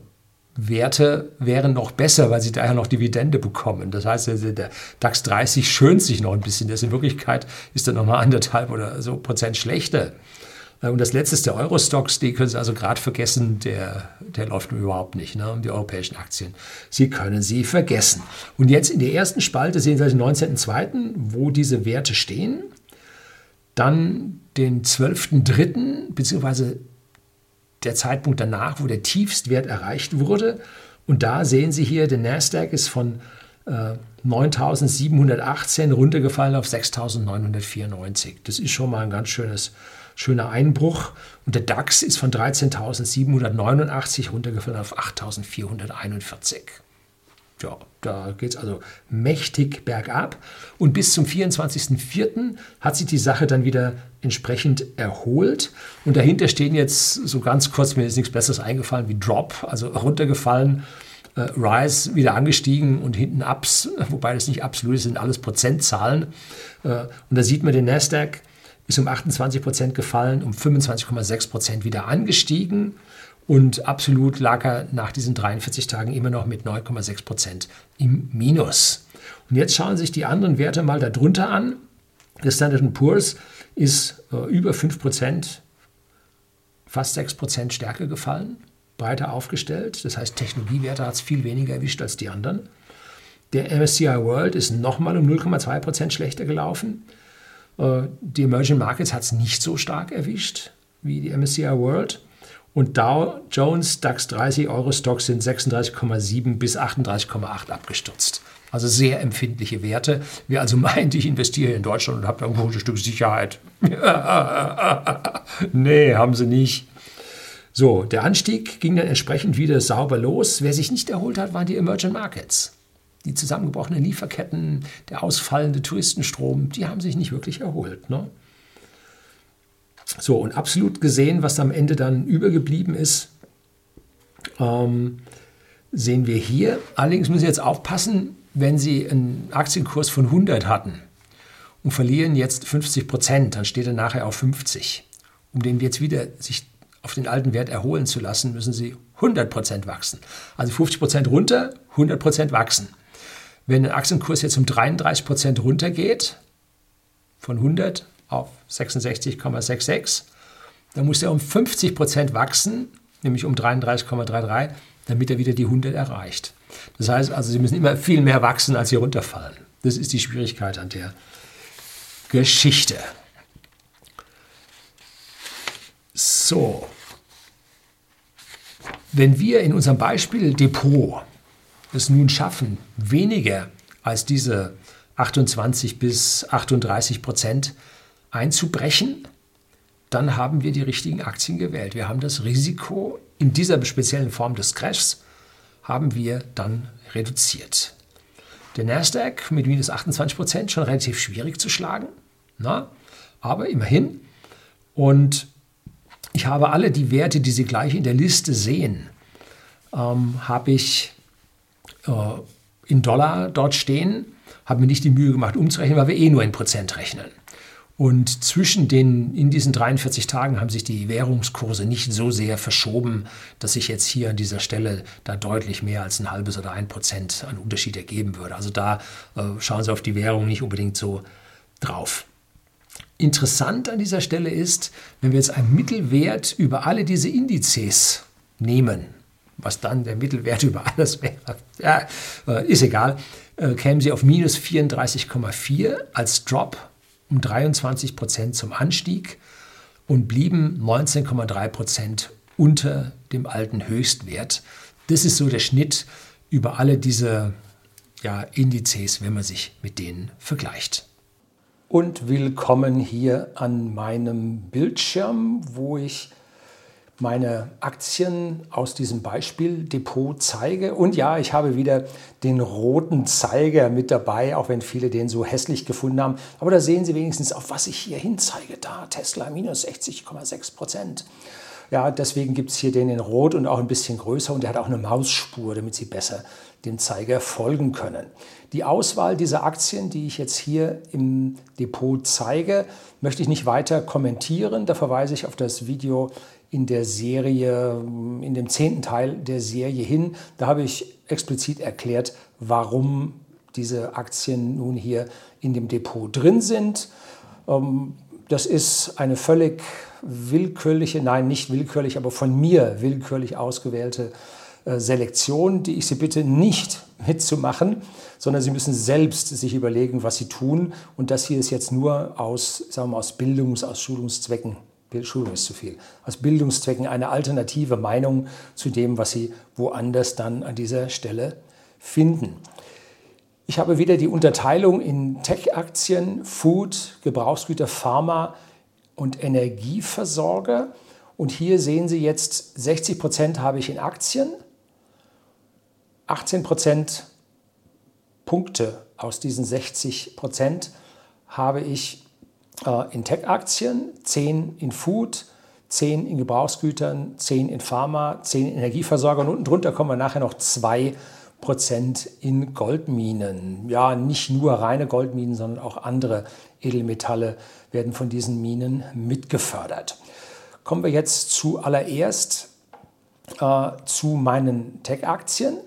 Werte wären noch besser, weil sie daher noch Dividende bekommen. Das heißt, der DAX 30 schönt sich noch ein bisschen. Das in Wirklichkeit ist er nochmal anderthalb oder so Prozent schlechter. Äh, und das letzte ist der Eurostox, die können Sie also gerade vergessen, der, der läuft überhaupt nicht, ne, die europäischen Aktien. Sie können sie vergessen. Und jetzt in der ersten Spalte sehen Sie den 19.02., wo diese Werte stehen. Dann den 12.03. beziehungsweise der Zeitpunkt danach, wo der Tiefstwert erreicht wurde. Und da sehen Sie hier, der Nasdaq ist von äh, 9.718 runtergefallen auf 6.994. Das ist schon mal ein ganz schönes, schöner Einbruch. Und der DAX ist von 13.789 runtergefallen auf 8.441 ja, da geht es also mächtig bergab. Und bis zum 24.04. hat sich die Sache dann wieder entsprechend erholt. Und dahinter stehen jetzt so ganz kurz, mir ist nichts Besseres eingefallen wie Drop, also runtergefallen. Äh, Rise wieder angestiegen und hinten Ups, wobei das nicht absolut ist, sind alles Prozentzahlen. Äh, und da sieht man den Nasdaq ist um 28 Prozent gefallen, um 25,6 Prozent wieder angestiegen. Und absolut lag er nach diesen 43 Tagen immer noch mit 9,6 Prozent im Minus. Und jetzt schauen sich die anderen Werte mal darunter an. Der Standard Poor's ist äh, über 5 Prozent, fast 6 Prozent stärker gefallen, breiter aufgestellt. Das heißt, Technologiewerte hat es viel weniger erwischt als die anderen. Der MSCI World ist nochmal um 0,2 Prozent schlechter gelaufen. Äh, die Emerging Markets hat es nicht so stark erwischt wie die MSCI World. Und Dow Jones, DAX 30, Euro-Stocks sind 36,7 bis 38,8 abgestürzt. Also sehr empfindliche Werte. Wer also meint, ich investiere in Deutschland und habe irgendwo ein Stück Sicherheit. nee, haben sie nicht. So, der Anstieg ging dann entsprechend wieder sauber los. Wer sich nicht erholt hat, waren die Emerging Markets. Die zusammengebrochenen Lieferketten, der ausfallende Touristenstrom, die haben sich nicht wirklich erholt. Ne? So, und absolut gesehen, was am Ende dann übergeblieben ist, ähm, sehen wir hier. Allerdings müssen Sie jetzt aufpassen, wenn Sie einen Aktienkurs von 100 hatten und verlieren jetzt 50 Prozent, dann steht er nachher auf 50. Um den jetzt wieder sich auf den alten Wert erholen zu lassen, müssen Sie 100 Prozent wachsen. Also 50 Prozent runter, 100 Prozent wachsen. Wenn ein Aktienkurs jetzt um 33 Prozent runtergeht, von 100 auf 66,66. Da muss er um 50 Prozent wachsen, nämlich um 33,33, damit er wieder die 100 erreicht. Das heißt also, Sie müssen immer viel mehr wachsen, als Sie runterfallen. Das ist die Schwierigkeit an der Geschichte. So, wenn wir in unserem Beispiel Depot es nun schaffen, weniger als diese 28 bis 38 Prozent einzubrechen, dann haben wir die richtigen Aktien gewählt. Wir haben das Risiko in dieser speziellen Form des Crashs haben wir dann reduziert. Der Nasdaq mit minus 28 Prozent schon relativ schwierig zu schlagen, na, aber immerhin. Und ich habe alle die Werte, die Sie gleich in der Liste sehen, ähm, habe ich äh, in Dollar dort stehen, habe mir nicht die Mühe gemacht umzurechnen, weil wir eh nur in Prozent rechnen. Und zwischen den, in diesen 43 Tagen haben sich die Währungskurse nicht so sehr verschoben, dass sich jetzt hier an dieser Stelle da deutlich mehr als ein halbes oder ein Prozent an Unterschied ergeben würde. Also da äh, schauen Sie auf die Währung nicht unbedingt so drauf. Interessant an dieser Stelle ist, wenn wir jetzt einen Mittelwert über alle diese Indizes nehmen, was dann der Mittelwert über alles wäre, ja, äh, ist egal, äh, kämen Sie auf minus 34,4 als Drop um 23 Prozent zum Anstieg und blieben 19,3 Prozent unter dem alten Höchstwert. Das ist so der Schnitt über alle diese ja, Indizes, wenn man sich mit denen vergleicht. Und willkommen hier an meinem Bildschirm, wo ich meine Aktien aus diesem Beispieldepot zeige. Und ja, ich habe wieder den roten Zeiger mit dabei, auch wenn viele den so hässlich gefunden haben. Aber da sehen Sie wenigstens, auf was ich hier hinzeige. Da, Tesla minus 60,6 Prozent. Ja, deswegen gibt es hier den in Rot und auch ein bisschen größer und der hat auch eine Mausspur, damit Sie besser dem Zeiger folgen können. Die Auswahl dieser Aktien, die ich jetzt hier im Depot zeige, möchte ich nicht weiter kommentieren. Da verweise ich auf das Video in der Serie, in dem zehnten Teil der Serie hin. Da habe ich explizit erklärt, warum diese Aktien nun hier in dem Depot drin sind. Ähm, das ist eine völlig willkürliche, nein, nicht willkürlich, aber von mir willkürlich ausgewählte äh, Selektion, die ich Sie bitte nicht mitzumachen, sondern Sie müssen selbst sich überlegen, was Sie tun. Und das hier ist jetzt nur aus, sagen wir, aus Bildungs-, aus Schulungszwecken Schulung ist zu viel. Aus Bildungszwecken eine alternative Meinung zu dem, was Sie woanders dann an dieser Stelle finden. Ich habe wieder die Unterteilung in Tech-Aktien, Food, Gebrauchsgüter, Pharma und Energieversorger. Und hier sehen Sie jetzt, 60 Prozent habe ich in Aktien, 18 Prozent Punkte aus diesen 60 Prozent habe ich in Tech-Aktien, 10 in Food, 10 in Gebrauchsgütern, 10 in Pharma, 10 in Energieversorger und unten drunter kommen wir nachher noch 2 Prozent in Goldminen. Ja, nicht nur reine Goldminen, sondern auch andere Edelmetalle werden von diesen Minen mitgefördert. Kommen wir jetzt zuallererst äh, zu meinen Tech-Aktien.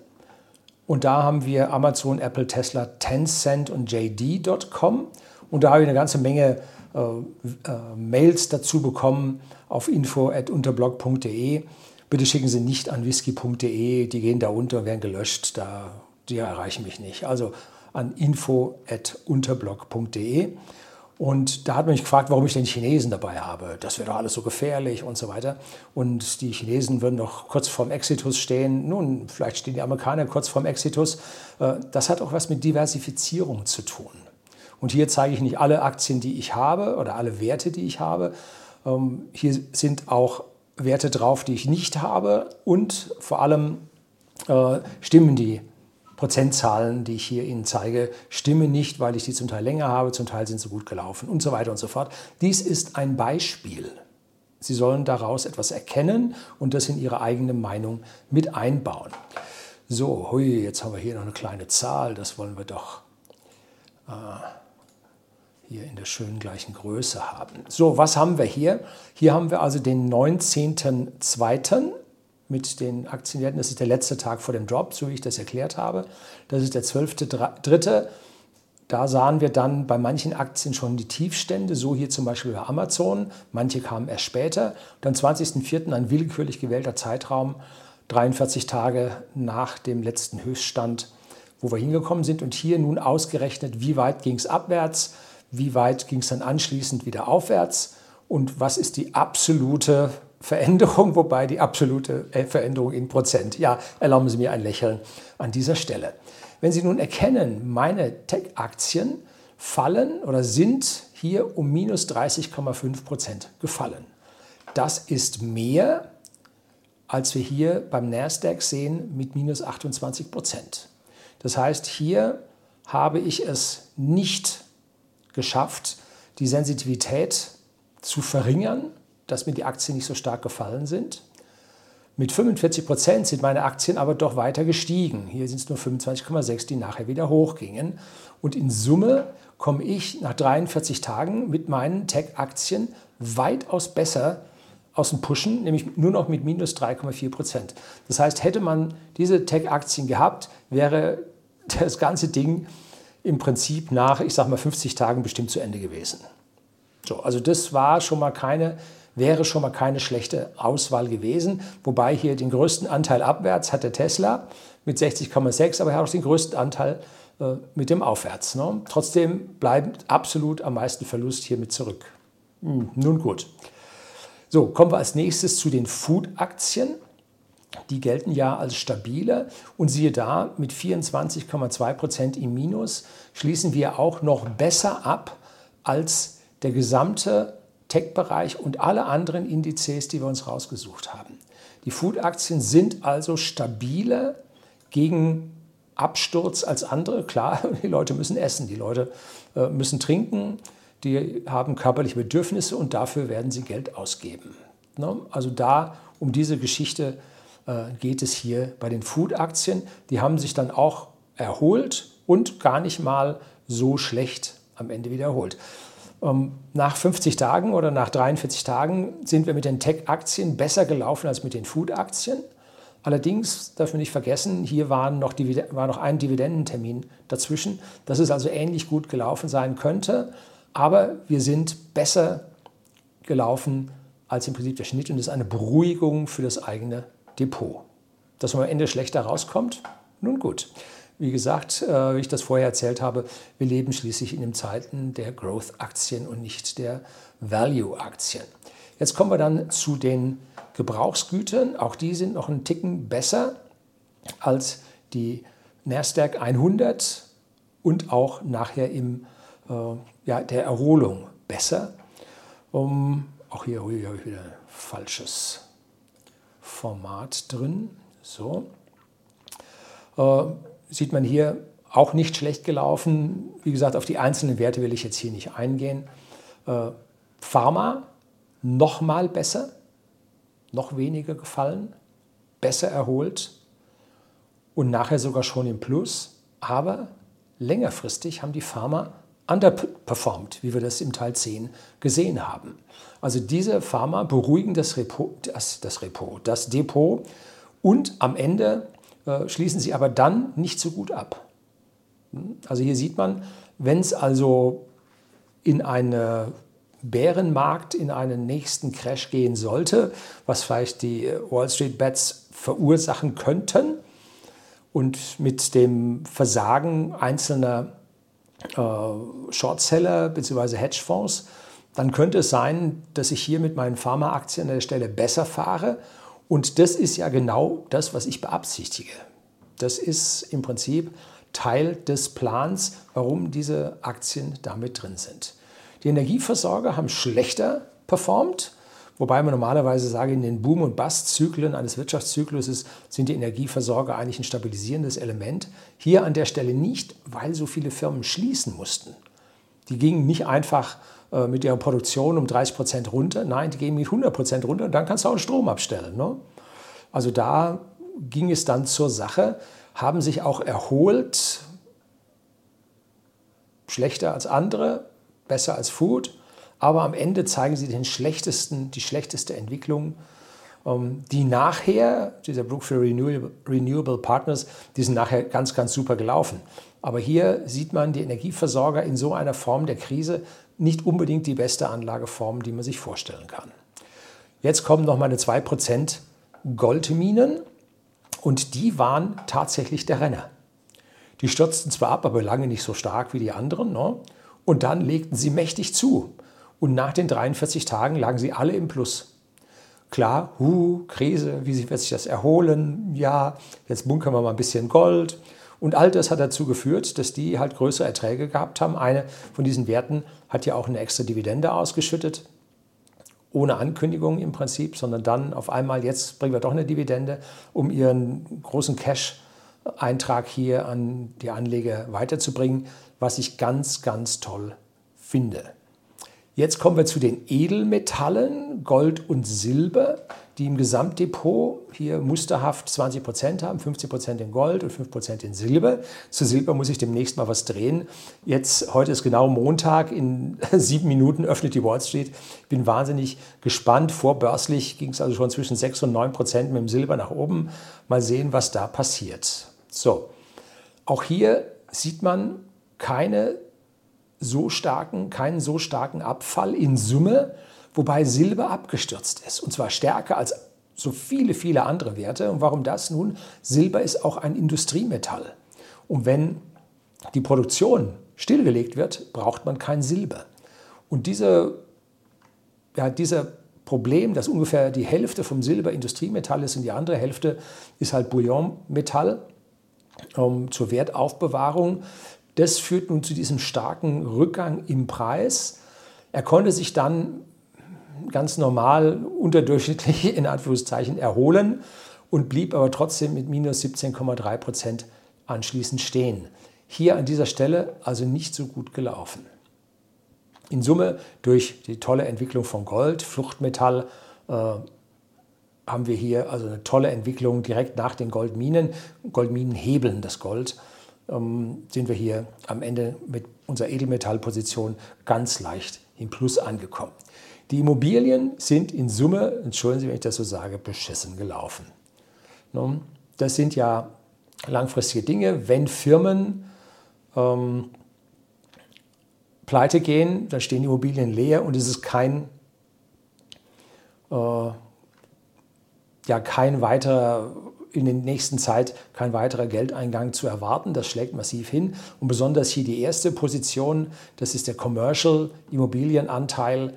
Und da haben wir Amazon, Apple, Tesla, Tencent und JD.com. Und da habe ich eine ganze Menge äh, äh, Mails dazu bekommen auf info.unterblog.de. Bitte schicken Sie nicht an whisky.de, die gehen da unter und werden gelöscht, da, die erreichen mich nicht. Also an info.unterblog.de. Und da hat man mich gefragt, warum ich den Chinesen dabei habe. Das wäre doch alles so gefährlich und so weiter. Und die Chinesen würden doch kurz vorm Exitus stehen. Nun, vielleicht stehen die Amerikaner kurz vorm Exitus. Äh, das hat auch was mit Diversifizierung zu tun. Und hier zeige ich nicht alle Aktien, die ich habe oder alle Werte, die ich habe. Ähm, hier sind auch Werte drauf, die ich nicht habe. Und vor allem äh, stimmen die Prozentzahlen, die ich hier Ihnen zeige, stimmen nicht, weil ich die zum Teil länger habe, zum Teil sind sie gut gelaufen und so weiter und so fort. Dies ist ein Beispiel. Sie sollen daraus etwas erkennen und das in Ihre eigene Meinung mit einbauen. So, hui, jetzt haben wir hier noch eine kleine Zahl, das wollen wir doch. Äh, hier in der schönen gleichen Größe haben. So, was haben wir hier? Hier haben wir also den 19.02. mit den Aktienwerten. Das ist der letzte Tag vor dem Drop, so wie ich das erklärt habe. Das ist der 12.03. Da sahen wir dann bei manchen Aktien schon die Tiefstände, so hier zum Beispiel bei Amazon. Manche kamen erst später. Dann 20.04. ein willkürlich gewählter Zeitraum, 43 Tage nach dem letzten Höchststand, wo wir hingekommen sind. Und hier nun ausgerechnet, wie weit ging es abwärts wie weit ging es dann anschließend wieder aufwärts und was ist die absolute Veränderung, wobei die absolute äh, Veränderung in Prozent. Ja, erlauben Sie mir ein Lächeln an dieser Stelle. Wenn Sie nun erkennen, meine Tech-Aktien fallen oder sind hier um minus 30,5 Prozent gefallen. Das ist mehr, als wir hier beim Nasdaq sehen mit minus 28 Prozent. Das heißt, hier habe ich es nicht geschafft, die Sensitivität zu verringern, dass mir die Aktien nicht so stark gefallen sind. Mit 45 Prozent sind meine Aktien aber doch weiter gestiegen. Hier sind es nur 25,6, die nachher wieder hochgingen. Und in Summe komme ich nach 43 Tagen mit meinen Tech-Aktien weitaus besser aus dem Pushen, nämlich nur noch mit minus 3,4 Prozent. Das heißt, hätte man diese Tech-Aktien gehabt, wäre das ganze Ding im Prinzip nach, ich sage mal, 50 Tagen bestimmt zu Ende gewesen. So, also das war schon mal keine, wäre schon mal keine schlechte Auswahl gewesen. Wobei hier den größten Anteil abwärts hat der Tesla mit 60,6, aber er hat auch den größten Anteil äh, mit dem Aufwärts. Ne? Trotzdem bleibt absolut am meisten Verlust hier mit zurück. Hm, nun gut. So, kommen wir als nächstes zu den Food-Aktien. Die gelten ja als stabile und siehe da, mit 24,2 Prozent im Minus schließen wir auch noch besser ab als der gesamte Tech-Bereich und alle anderen Indizes, die wir uns rausgesucht haben. Die Food-Aktien sind also stabiler gegen Absturz als andere. Klar, die Leute müssen essen, die Leute äh, müssen trinken, die haben körperliche Bedürfnisse und dafür werden sie Geld ausgeben. Ne? Also da um diese Geschichte äh, geht es hier bei den Food-Aktien. Die haben sich dann auch erholt und gar nicht mal so schlecht am Ende wiederholt. Ähm, nach 50 Tagen oder nach 43 Tagen sind wir mit den Tech-Aktien besser gelaufen als mit den Food-Aktien. Allerdings darf man nicht vergessen, hier war noch, war noch ein Dividendentermin dazwischen, dass es also ähnlich gut gelaufen sein könnte. Aber wir sind besser gelaufen als im Prinzip der Schnitt und das ist eine Beruhigung für das eigene Depot. Dass man am Ende schlechter rauskommt, nun gut. Wie gesagt, äh, wie ich das vorher erzählt habe, wir leben schließlich in den Zeiten der Growth-Aktien und nicht der Value-Aktien. Jetzt kommen wir dann zu den Gebrauchsgütern. Auch die sind noch einen Ticken besser als die Nasdaq 100 und auch nachher im äh, ja, der Erholung besser. Um, auch hier, habe ich wieder ein falsches Format drin. So. Äh, sieht man hier auch nicht schlecht gelaufen. Wie gesagt, auf die einzelnen Werte will ich jetzt hier nicht eingehen. Äh, Pharma noch mal besser, noch weniger gefallen, besser erholt und nachher sogar schon im Plus. Aber längerfristig haben die Pharma underperformed, wie wir das im Teil 10 gesehen haben. Also diese Pharma beruhigen das, Repo, das, das, Repo, das Depot und am Ende äh, schließen sie aber dann nicht so gut ab. Also hier sieht man, wenn es also in einen Bärenmarkt, in einen nächsten Crash gehen sollte, was vielleicht die Wall Street Bets verursachen könnten und mit dem Versagen einzelner äh, Shortseller bzw. Hedgefonds, dann könnte es sein, dass ich hier mit meinen Pharmaaktien an der Stelle besser fahre. Und das ist ja genau das, was ich beabsichtige. Das ist im Prinzip Teil des Plans, warum diese Aktien damit drin sind. Die Energieversorger haben schlechter performt Wobei man normalerweise sage, in den Boom- und Bust-Zyklen eines Wirtschaftszykluses sind die Energieversorger eigentlich ein stabilisierendes Element. Hier an der Stelle nicht, weil so viele Firmen schließen mussten. Die gingen nicht einfach äh, mit ihrer Produktion um 30 Prozent runter, nein, die gehen mit 100 Prozent runter und dann kannst du auch den Strom abstellen. Ne? Also da ging es dann zur Sache, haben sich auch erholt, schlechter als andere, besser als Food aber am Ende zeigen sie den schlechtesten, die schlechteste Entwicklung, ähm, die nachher, dieser Brookfield Renewable, Renewable Partners, die sind nachher ganz, ganz super gelaufen. Aber hier sieht man die Energieversorger in so einer Form der Krise nicht unbedingt die beste Anlageform, die man sich vorstellen kann. Jetzt kommen noch meine 2% Goldminen und die waren tatsächlich der Renner. Die stürzten zwar ab, aber lange nicht so stark wie die anderen. Ne? Und dann legten sie mächtig zu. Und nach den 43 Tagen lagen sie alle im Plus. Klar, hu, Krise, wie wird sich das erholen? Ja, jetzt bunkern wir mal ein bisschen Gold. Und all das hat dazu geführt, dass die halt größere Erträge gehabt haben. Eine von diesen Werten hat ja auch eine extra Dividende ausgeschüttet, ohne Ankündigung im Prinzip, sondern dann auf einmal, jetzt bringen wir doch eine Dividende, um ihren großen Cash-Eintrag hier an die Anleger weiterzubringen, was ich ganz, ganz toll finde. Jetzt kommen wir zu den Edelmetallen, Gold und Silber, die im Gesamtdepot hier musterhaft 20 Prozent haben, 15 Prozent in Gold und 5 Prozent in Silber. Zu Silber muss ich demnächst mal was drehen. Jetzt, heute ist genau Montag, in sieben Minuten öffnet die Wall Street. Ich bin wahnsinnig gespannt. Vorbörslich ging es also schon zwischen 6 und 9 Prozent mit dem Silber nach oben. Mal sehen, was da passiert. So, auch hier sieht man keine so starken, keinen so starken Abfall in Summe wobei Silber abgestürzt ist. Und zwar stärker als so viele, viele andere Werte. Und warum das nun? Silber ist auch ein Industriemetall. Und wenn die Produktion stillgelegt wird, braucht man kein Silber. Und diese, ja, dieser Problem, dass ungefähr die Hälfte vom Silber Industriemetall ist und die andere Hälfte ist halt Bouillonmetall ähm, zur Wertaufbewahrung, das führt nun zu diesem starken Rückgang im Preis. Er konnte sich dann ganz normal unterdurchschnittlich in Anführungszeichen erholen und blieb aber trotzdem mit minus 17,3 Prozent anschließend stehen. Hier an dieser Stelle also nicht so gut gelaufen. In Summe durch die tolle Entwicklung von Gold, Fluchtmetall, äh, haben wir hier also eine tolle Entwicklung direkt nach den Goldminen. Goldminen hebeln das Gold. Ähm, sind wir hier am Ende mit unserer Edelmetallposition ganz leicht im Plus angekommen. Die Immobilien sind in Summe, entschuldigen Sie, wenn ich das so sage, beschissen gelaufen. Das sind ja langfristige Dinge. Wenn Firmen ähm, pleite gehen, dann stehen Immobilien leer und es ist kein, äh, ja, kein weiterer, in der nächsten Zeit kein weiterer Geldeingang zu erwarten. Das schlägt massiv hin. Und besonders hier die erste Position, das ist der Commercial Immobilienanteil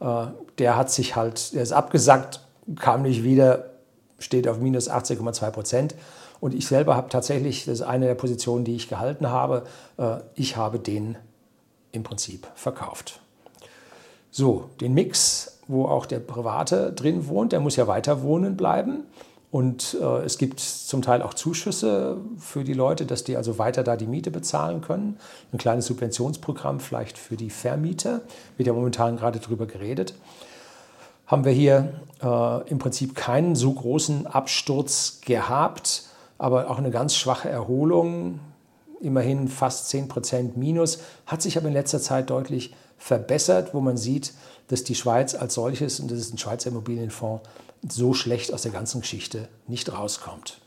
äh, der hat sich halt, der ist abgesackt, kam nicht wieder, steht auf minus 80,2 Prozent. Und ich selber habe tatsächlich, das ist eine der Positionen, die ich gehalten habe, äh, ich habe den im Prinzip verkauft. So, den Mix, wo auch der Private drin wohnt, der muss ja weiter wohnen bleiben. Und äh, es gibt zum Teil auch Zuschüsse für die Leute, dass die also weiter da die Miete bezahlen können. Ein kleines Subventionsprogramm vielleicht für die Vermieter, wird ja momentan gerade darüber geredet. Haben wir hier äh, im Prinzip keinen so großen Absturz gehabt, aber auch eine ganz schwache Erholung, immerhin fast 10% Minus, hat sich aber in letzter Zeit deutlich verbessert, wo man sieht, dass die Schweiz als solches, und das ist ein Schweizer Immobilienfonds, so schlecht aus der ganzen Geschichte nicht rauskommt.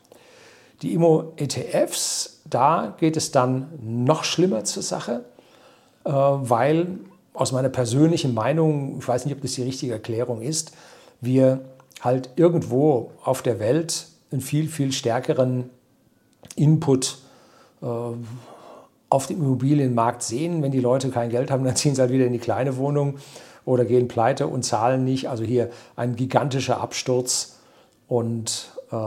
Die Immo-ETFs, da geht es dann noch schlimmer zur Sache, äh, weil aus meiner persönlichen Meinung, ich weiß nicht, ob das die richtige Erklärung ist, wir halt irgendwo auf der Welt einen viel, viel stärkeren Input äh, auf dem Immobilienmarkt sehen. Wenn die Leute kein Geld haben, dann ziehen sie halt wieder in die kleine Wohnung oder gehen pleite und zahlen nicht. Also hier ein gigantischer Absturz und äh,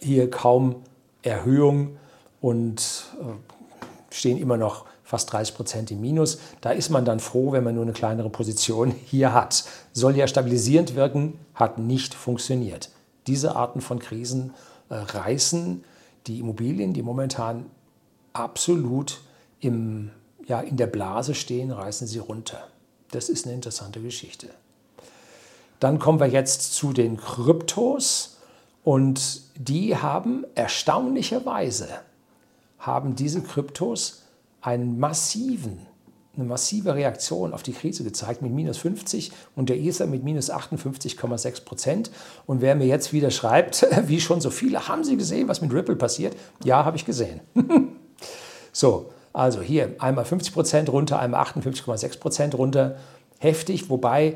hier kaum Erhöhung und äh, stehen immer noch fast 30 Prozent im Minus. Da ist man dann froh, wenn man nur eine kleinere Position hier hat. Soll ja stabilisierend wirken, hat nicht funktioniert. Diese Arten von Krisen äh, reißen die Immobilien, die momentan absolut im, ja, in der Blase stehen, reißen sie runter. Das ist eine interessante Geschichte. Dann kommen wir jetzt zu den Kryptos und die haben erstaunlicherweise haben diese Kryptos einen massiven, eine massive Reaktion auf die Krise gezeigt mit minus 50 und der Ether mit minus 58,6 Prozent. Und wer mir jetzt wieder schreibt, wie schon so viele, haben Sie gesehen, was mit Ripple passiert? Ja, habe ich gesehen. so, also hier einmal 50 Prozent runter, einmal 58,6 Prozent runter. Heftig, wobei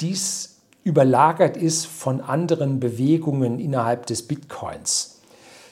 dies überlagert ist von anderen Bewegungen innerhalb des Bitcoins.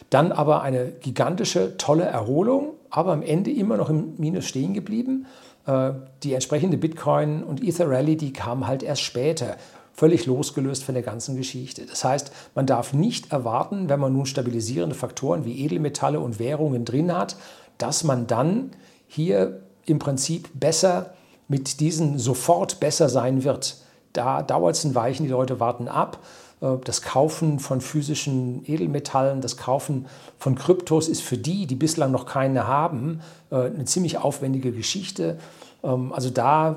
Dann aber eine gigantische, tolle Erholung, aber am Ende immer noch im Minus stehen geblieben. Äh, die entsprechende Bitcoin- und Ether-Rally, die kam halt erst später, völlig losgelöst von der ganzen Geschichte. Das heißt, man darf nicht erwarten, wenn man nun stabilisierende Faktoren wie Edelmetalle und Währungen drin hat, dass man dann hier im Prinzip besser mit diesen sofort besser sein wird. Da dauert es ein Weichen, die Leute warten ab. Äh, das Kaufen von physischen Edelmetallen, das Kaufen von Kryptos ist für die, die bislang noch keine haben, äh, eine ziemlich aufwendige Geschichte. Ähm, also da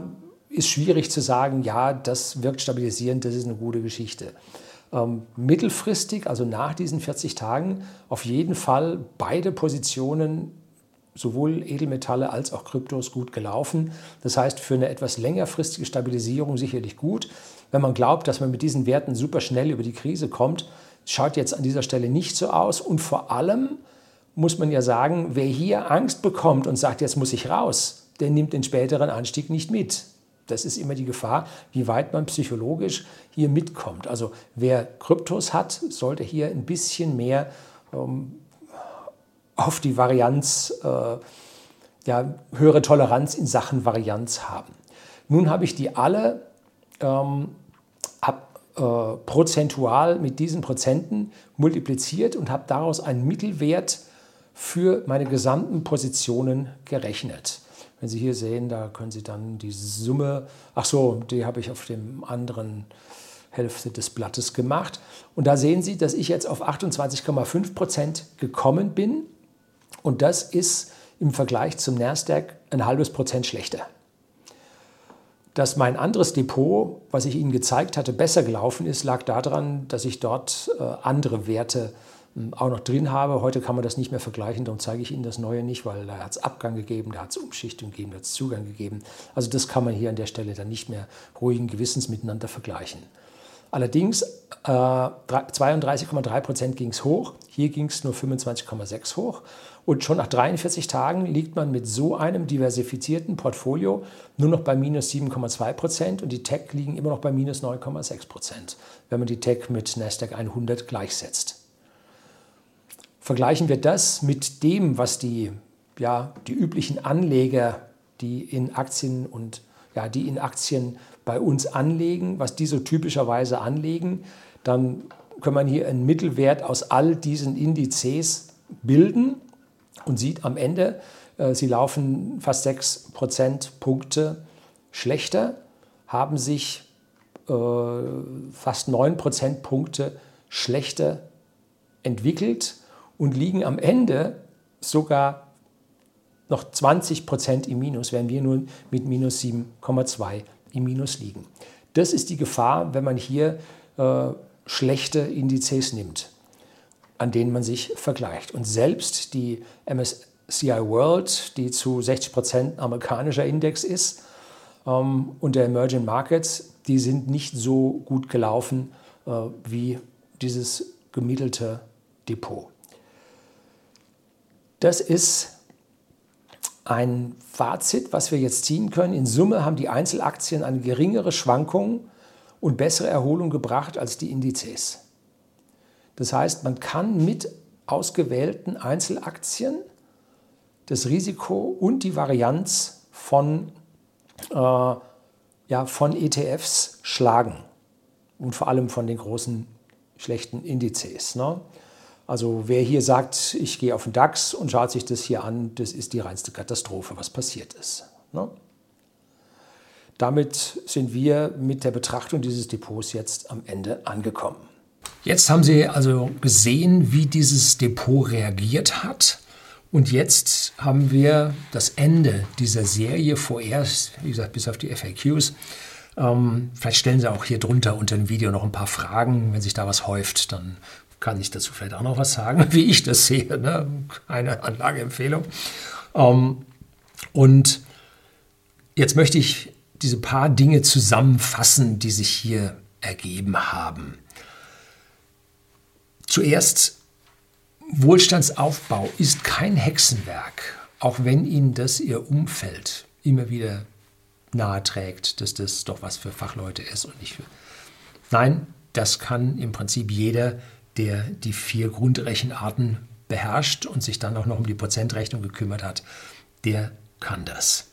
ist schwierig zu sagen, ja, das wirkt stabilisierend, das ist eine gute Geschichte. ähm, mittelfristig, also nach diesen 40 Tagen, auf jeden Fall beide Positionen, sowohl Edelmetalle als auch Kryptos, gut gelaufen. Das heißt, für eine etwas längerfristige Stabilisierung sicherlich gut. Wenn man glaubt, dass man mit diesen Werten super schnell über die Krise kommt, schaut jetzt an dieser Stelle nicht so aus. Und vor allem muss man ja sagen, wer hier Angst bekommt und sagt, jetzt muss ich raus, der nimmt den späteren Anstieg nicht mit. Das ist immer die Gefahr, wie weit man psychologisch hier mitkommt. Also wer Kryptos hat, sollte hier ein bisschen mehr ähm, auf die Varianz, äh, ja, höhere Toleranz in Sachen Varianz haben. Nun habe ich die alle ähm, hab, äh, prozentual mit diesen Prozenten multipliziert und habe daraus einen Mittelwert für meine gesamten Positionen gerechnet. Wenn Sie hier sehen, da können Sie dann die Summe, ach so, die habe ich auf dem anderen Hälfte des Blattes gemacht. Und da sehen Sie, dass ich jetzt auf 28,5 Prozent gekommen bin. Und das ist im Vergleich zum Nasdaq ein halbes Prozent schlechter. Dass mein anderes Depot, was ich Ihnen gezeigt hatte, besser gelaufen ist, lag daran, dass ich dort äh, andere Werte auch noch drin habe. Heute kann man das nicht mehr vergleichen, darum zeige ich Ihnen das Neue nicht, weil da hat es Abgang gegeben, da hat es Umschichtung gegeben, da hat es Zugang gegeben. Also das kann man hier an der Stelle dann nicht mehr ruhigen Gewissens miteinander vergleichen. Allerdings äh, 32,3 Prozent ging es hoch, hier ging es nur 25,6 hoch. Und schon nach 43 Tagen liegt man mit so einem diversifizierten Portfolio nur noch bei minus 7,2 Prozent und die Tech liegen immer noch bei minus 9,6 Prozent, wenn man die Tech mit Nasdaq 100 gleichsetzt. Vergleichen wir das mit dem, was die, ja, die üblichen Anleger, die in Aktien und ja, die in Aktien bei uns anlegen, was die so typischerweise anlegen, dann kann man hier einen Mittelwert aus all diesen Indizes bilden und sieht am Ende, äh, sie laufen fast 6 Prozentpunkte schlechter, haben sich äh, fast 9 Prozentpunkte schlechter entwickelt und liegen am Ende sogar noch 20 Prozent im Minus, während wir nur mit minus 7,2 im Minus liegen. Das ist die Gefahr, wenn man hier äh, schlechte Indizes nimmt, an denen man sich vergleicht. Und selbst die MSCI World, die zu 60 Prozent amerikanischer Index ist, ähm, und der Emerging Markets, die sind nicht so gut gelaufen äh, wie dieses gemittelte Depot. Das ist ein Fazit, was wir jetzt ziehen können. In Summe haben die Einzelaktien eine geringere Schwankung und bessere Erholung gebracht als die Indizes. Das heißt, man kann mit ausgewählten Einzelaktien das Risiko und die Varianz von, äh, ja, von ETFs schlagen und vor allem von den großen schlechten Indizes. Ne? Also wer hier sagt, ich gehe auf den DAX und schaut sich das hier an, das ist die reinste Katastrophe, was passiert ist. Ne? Damit sind wir mit der Betrachtung dieses Depots jetzt am Ende angekommen. Jetzt haben Sie also gesehen, wie dieses Depot reagiert hat. Und jetzt haben wir das Ende dieser Serie vorerst, wie gesagt, bis auf die FAQs. Ähm, vielleicht stellen Sie auch hier drunter unter dem Video noch ein paar Fragen. Wenn sich da was häuft, dann kann ich dazu vielleicht auch noch was sagen, wie ich das sehe. Ne? Eine Anlageempfehlung. Ähm, und jetzt möchte ich diese paar Dinge zusammenfassen, die sich hier ergeben haben. Zuerst, Wohlstandsaufbau ist kein Hexenwerk, auch wenn Ihnen das Ihr Umfeld immer wieder naheträgt, dass das doch was für Fachleute ist und nicht für. Nein, das kann im Prinzip jeder der die vier Grundrechenarten beherrscht und sich dann auch noch um die Prozentrechnung gekümmert hat, der kann das.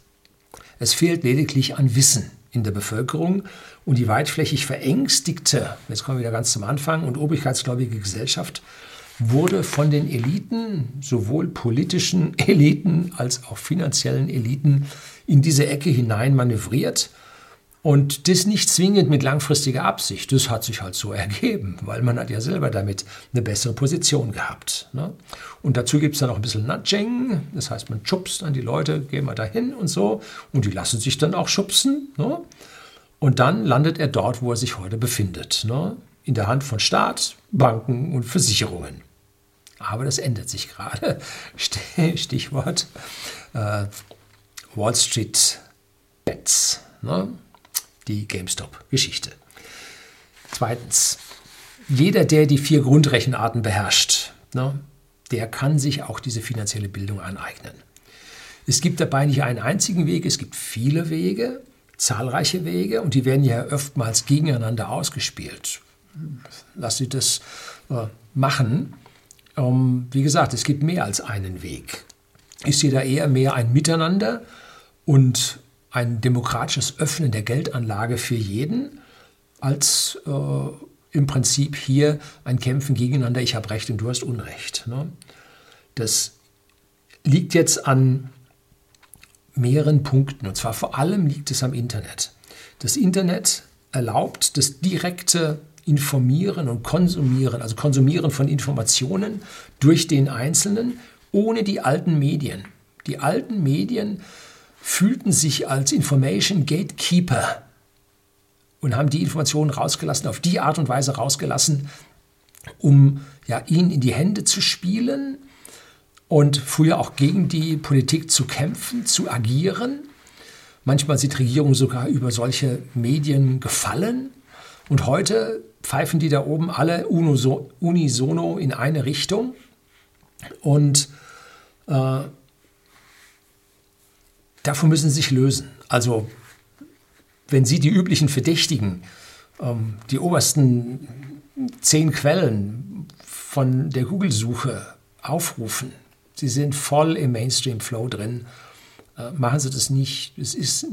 Es fehlt lediglich an Wissen in der Bevölkerung. Und die weitflächig verängstigte, jetzt kommen wir wieder ganz zum Anfang, und obrigkeitsgläubige Gesellschaft wurde von den Eliten, sowohl politischen Eliten als auch finanziellen Eliten, in diese Ecke hinein manövriert und das nicht zwingend mit langfristiger Absicht. Das hat sich halt so ergeben, weil man hat ja selber damit eine bessere Position gehabt. Ne? Und dazu gibt es dann auch ein bisschen Nudging. Das heißt, man schubst an die Leute, gehen wir dahin und so. Und die lassen sich dann auch schubsen. Ne? Und dann landet er dort, wo er sich heute befindet. Ne? in der Hand von Staat, Banken und Versicherungen. Aber das ändert sich gerade. Stichwort äh, Wall Street Bets, ne? Die GameStop-Geschichte. Zweitens, jeder, der die vier Grundrechenarten beherrscht, ne, der kann sich auch diese finanzielle Bildung aneignen. Es gibt dabei nicht einen einzigen Weg, es gibt viele Wege, zahlreiche Wege und die werden ja oftmals gegeneinander ausgespielt. Lass sie das äh, machen. Ähm, wie gesagt, es gibt mehr als einen Weg. Sehe da eher mehr ein Miteinander und ein demokratisches Öffnen der Geldanlage für jeden, als äh, im Prinzip hier ein Kämpfen gegeneinander, ich habe Recht und du hast Unrecht. Ne? Das liegt jetzt an mehreren Punkten. Und zwar vor allem liegt es am Internet. Das Internet erlaubt das direkte Informieren und Konsumieren, also Konsumieren von Informationen durch den Einzelnen, ohne die alten Medien. Die alten Medien fühlten sich als Information Gatekeeper und haben die Informationen rausgelassen, auf die Art und Weise rausgelassen, um ja, ihn in die Hände zu spielen und früher auch gegen die Politik zu kämpfen, zu agieren. Manchmal sind Regierungen sogar über solche Medien gefallen. Und heute pfeifen die da oben alle unisono in eine Richtung. Und äh, davon müssen sie sich lösen. Also wenn Sie die üblichen Verdächtigen, ähm, die obersten zehn Quellen von der Google-Suche aufrufen, Sie sind voll im Mainstream-Flow drin, äh, machen Sie das nicht. Das, ist,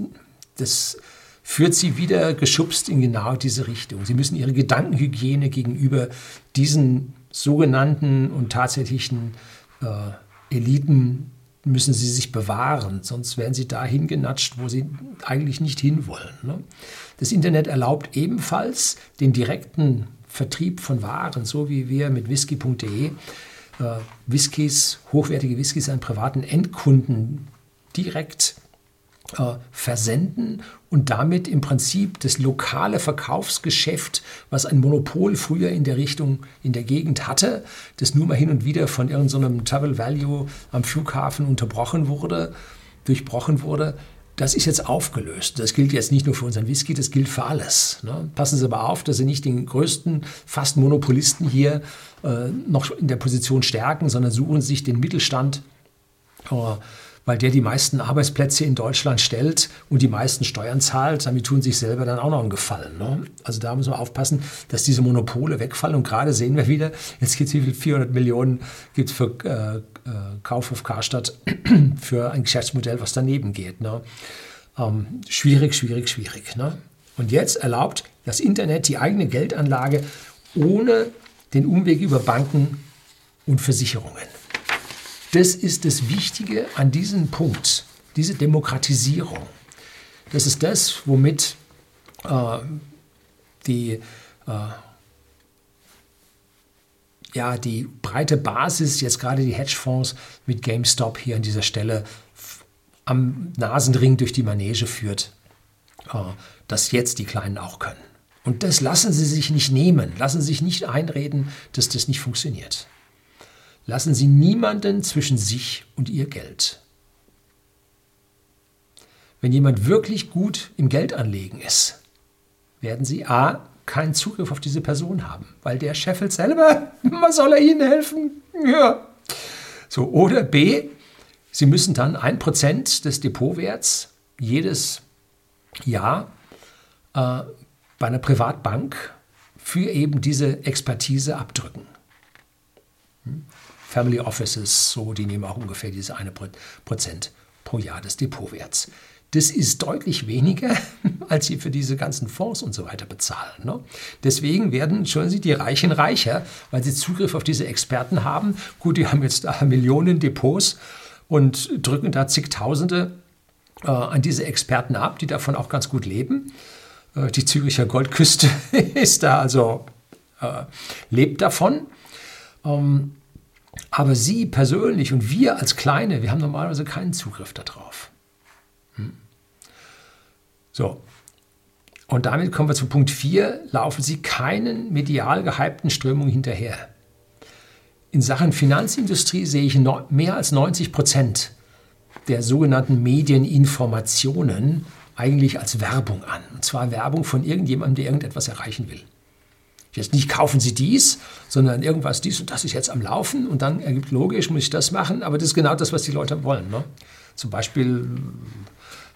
das führt Sie wieder geschubst in genau diese Richtung. Sie müssen Ihre Gedankenhygiene gegenüber diesen sogenannten und tatsächlichen äh, Eliten müssen sie sich bewahren, sonst werden sie dahin genatscht, wo sie eigentlich nicht hinwollen. Ne? Das Internet erlaubt ebenfalls den direkten Vertrieb von Waren, so wie wir mit whisky.de äh, Whiskys, hochwertige Whiskys an privaten Endkunden direkt versenden und damit im Prinzip das lokale Verkaufsgeschäft, was ein Monopol früher in der Richtung, in der Gegend hatte, das nur mal hin und wieder von irgendeinem so Travel Value am Flughafen unterbrochen wurde, durchbrochen wurde, das ist jetzt aufgelöst. Das gilt jetzt nicht nur für unseren Whisky, das gilt für alles. Ne? Passen Sie aber auf, dass Sie nicht den größten, fast Monopolisten hier äh, noch in der Position stärken, sondern suchen sich den Mittelstand. Äh, weil der die meisten Arbeitsplätze in Deutschland stellt und die meisten Steuern zahlt. Damit tun sich selber dann auch noch einen Gefallen. Ne? Also da muss man aufpassen, dass diese Monopole wegfallen. Und gerade sehen wir wieder, jetzt gibt es wie viel 400 Millionen gibt für äh, äh, Kauf auf Karstadt für ein Geschäftsmodell, was daneben geht. Ne? Ähm, schwierig, schwierig, schwierig. Ne? Und jetzt erlaubt das Internet die eigene Geldanlage ohne den Umweg über Banken und Versicherungen. Das ist das Wichtige an diesem Punkt, diese Demokratisierung. Das ist das, womit äh, die, äh, ja, die breite Basis, jetzt gerade die Hedgefonds mit GameStop hier an dieser Stelle am Nasenring durch die Manege führt, äh, dass jetzt die Kleinen auch können. Und das lassen sie sich nicht nehmen, lassen sie sich nicht einreden, dass das nicht funktioniert. Lassen Sie niemanden zwischen sich und Ihr Geld. Wenn jemand wirklich gut im Geldanlegen ist, werden Sie a. keinen Zugriff auf diese Person haben, weil der scheffelt selber, was soll er Ihnen helfen? Ja. So, oder b. Sie müssen dann ein Prozent des Depotwerts jedes Jahr äh, bei einer Privatbank für eben diese Expertise abdrücken. Family Offices, so, die nehmen auch ungefähr diese eine Prozent pro Jahr des Depotwerts. Das ist deutlich weniger, als sie für diese ganzen Fonds und so weiter bezahlen. Ne? Deswegen werden schon sie die Reichen reicher, weil sie Zugriff auf diese Experten haben. Gut, die haben jetzt Millionen Depots und drücken da zigtausende äh, an diese Experten ab, die davon auch ganz gut leben. Äh, die Züricher Goldküste ist da also, äh, lebt davon. Ähm, aber Sie persönlich und wir als Kleine, wir haben normalerweise keinen Zugriff darauf. Hm? So, Und damit kommen wir zu Punkt 4. Laufen Sie keinen medial gehypten Strömungen hinterher. In Sachen Finanzindustrie sehe ich mehr als 90 Prozent der sogenannten Medieninformationen eigentlich als Werbung an. Und zwar Werbung von irgendjemandem, der irgendetwas erreichen will. Jetzt nicht kaufen Sie dies, sondern irgendwas dies und das ist jetzt am Laufen und dann ergibt logisch, muss ich das machen, aber das ist genau das, was die Leute wollen. Ne? Zum Beispiel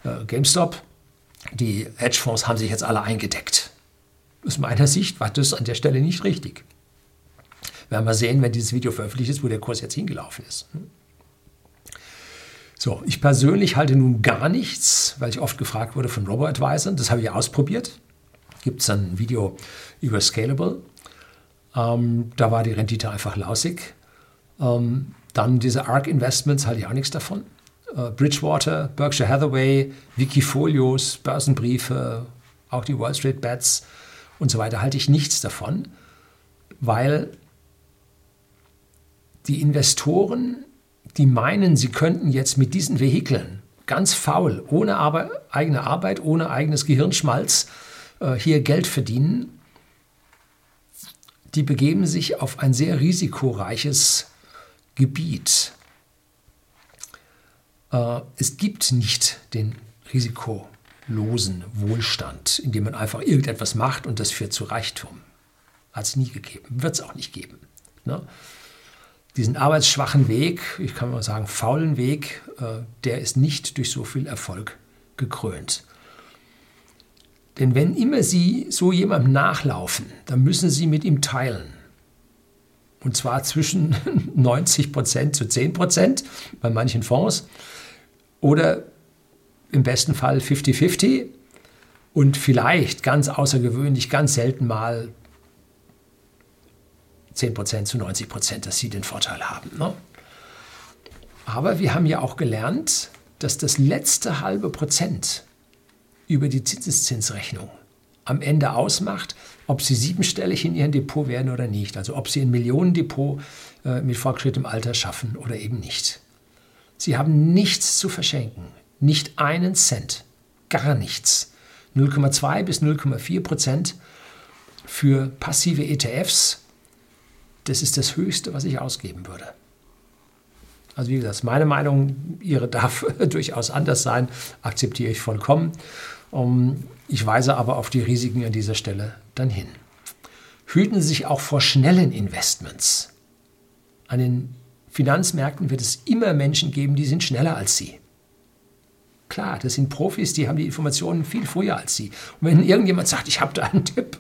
äh, GameStop, die Hedgefonds haben sich jetzt alle eingedeckt. Aus meiner Sicht war das an der Stelle nicht richtig. Wir werden mal sehen, wenn dieses Video veröffentlicht ist, wo der Kurs jetzt hingelaufen ist. So, ich persönlich halte nun gar nichts, weil ich oft gefragt wurde von Robo-Advisern. Das habe ich ausprobiert. Gibt es ein Video über Scalable. Ähm, da war die Rendite einfach lausig. Ähm, dann diese ARK Investments halte ich auch nichts davon. Äh, Bridgewater, Berkshire Hathaway, Wikifolios, Börsenbriefe, auch die Wall Street Bets und so weiter halte ich nichts davon, weil die Investoren die meinen, sie könnten jetzt mit diesen Vehikeln ganz faul, ohne Arbeit, eigene Arbeit, ohne eigenes Gehirnschmalz äh, hier Geld verdienen, die begeben sich auf ein sehr risikoreiches Gebiet. Äh, es gibt nicht den risikolosen Wohlstand, in dem man einfach irgendetwas macht und das führt zu Reichtum. Hat es nie gegeben, wird es auch nicht geben. Ne? diesen arbeitsschwachen Weg, ich kann mal sagen faulen Weg, äh, der ist nicht durch so viel Erfolg gekrönt. Denn wenn immer Sie so jemandem nachlaufen, dann müssen Sie mit ihm teilen. Und zwar zwischen 90 Prozent zu 10 Prozent bei manchen Fonds oder im besten Fall 50-50 und vielleicht ganz außergewöhnlich, ganz selten mal 10% zu 90% dass sie den Vorteil haben. Ne? Aber wir haben ja auch gelernt, dass das letzte halbe Prozent über die Zinseszinsrechnung am Ende ausmacht, ob sie siebenstellig in ihrem Depot werden oder nicht. Also ob sie ein Millionendepot äh, mit fortgeschrittenem Alter schaffen oder eben nicht. Sie haben nichts zu verschenken, nicht einen Cent, gar nichts. 0,2 bis 0,4 Prozent für passive ETFs das ist das Höchste, was ich ausgeben würde. Also wie gesagt, meine Meinung, Ihre darf durchaus anders sein, akzeptiere ich vollkommen. Ich weise aber auf die Risiken an dieser Stelle dann hin. Hüten Sie sich auch vor schnellen Investments. An den Finanzmärkten wird es immer Menschen geben, die sind schneller als Sie. Klar, das sind Profis, die haben die Informationen viel früher als Sie. Und wenn irgendjemand sagt, ich habe da einen Tipp,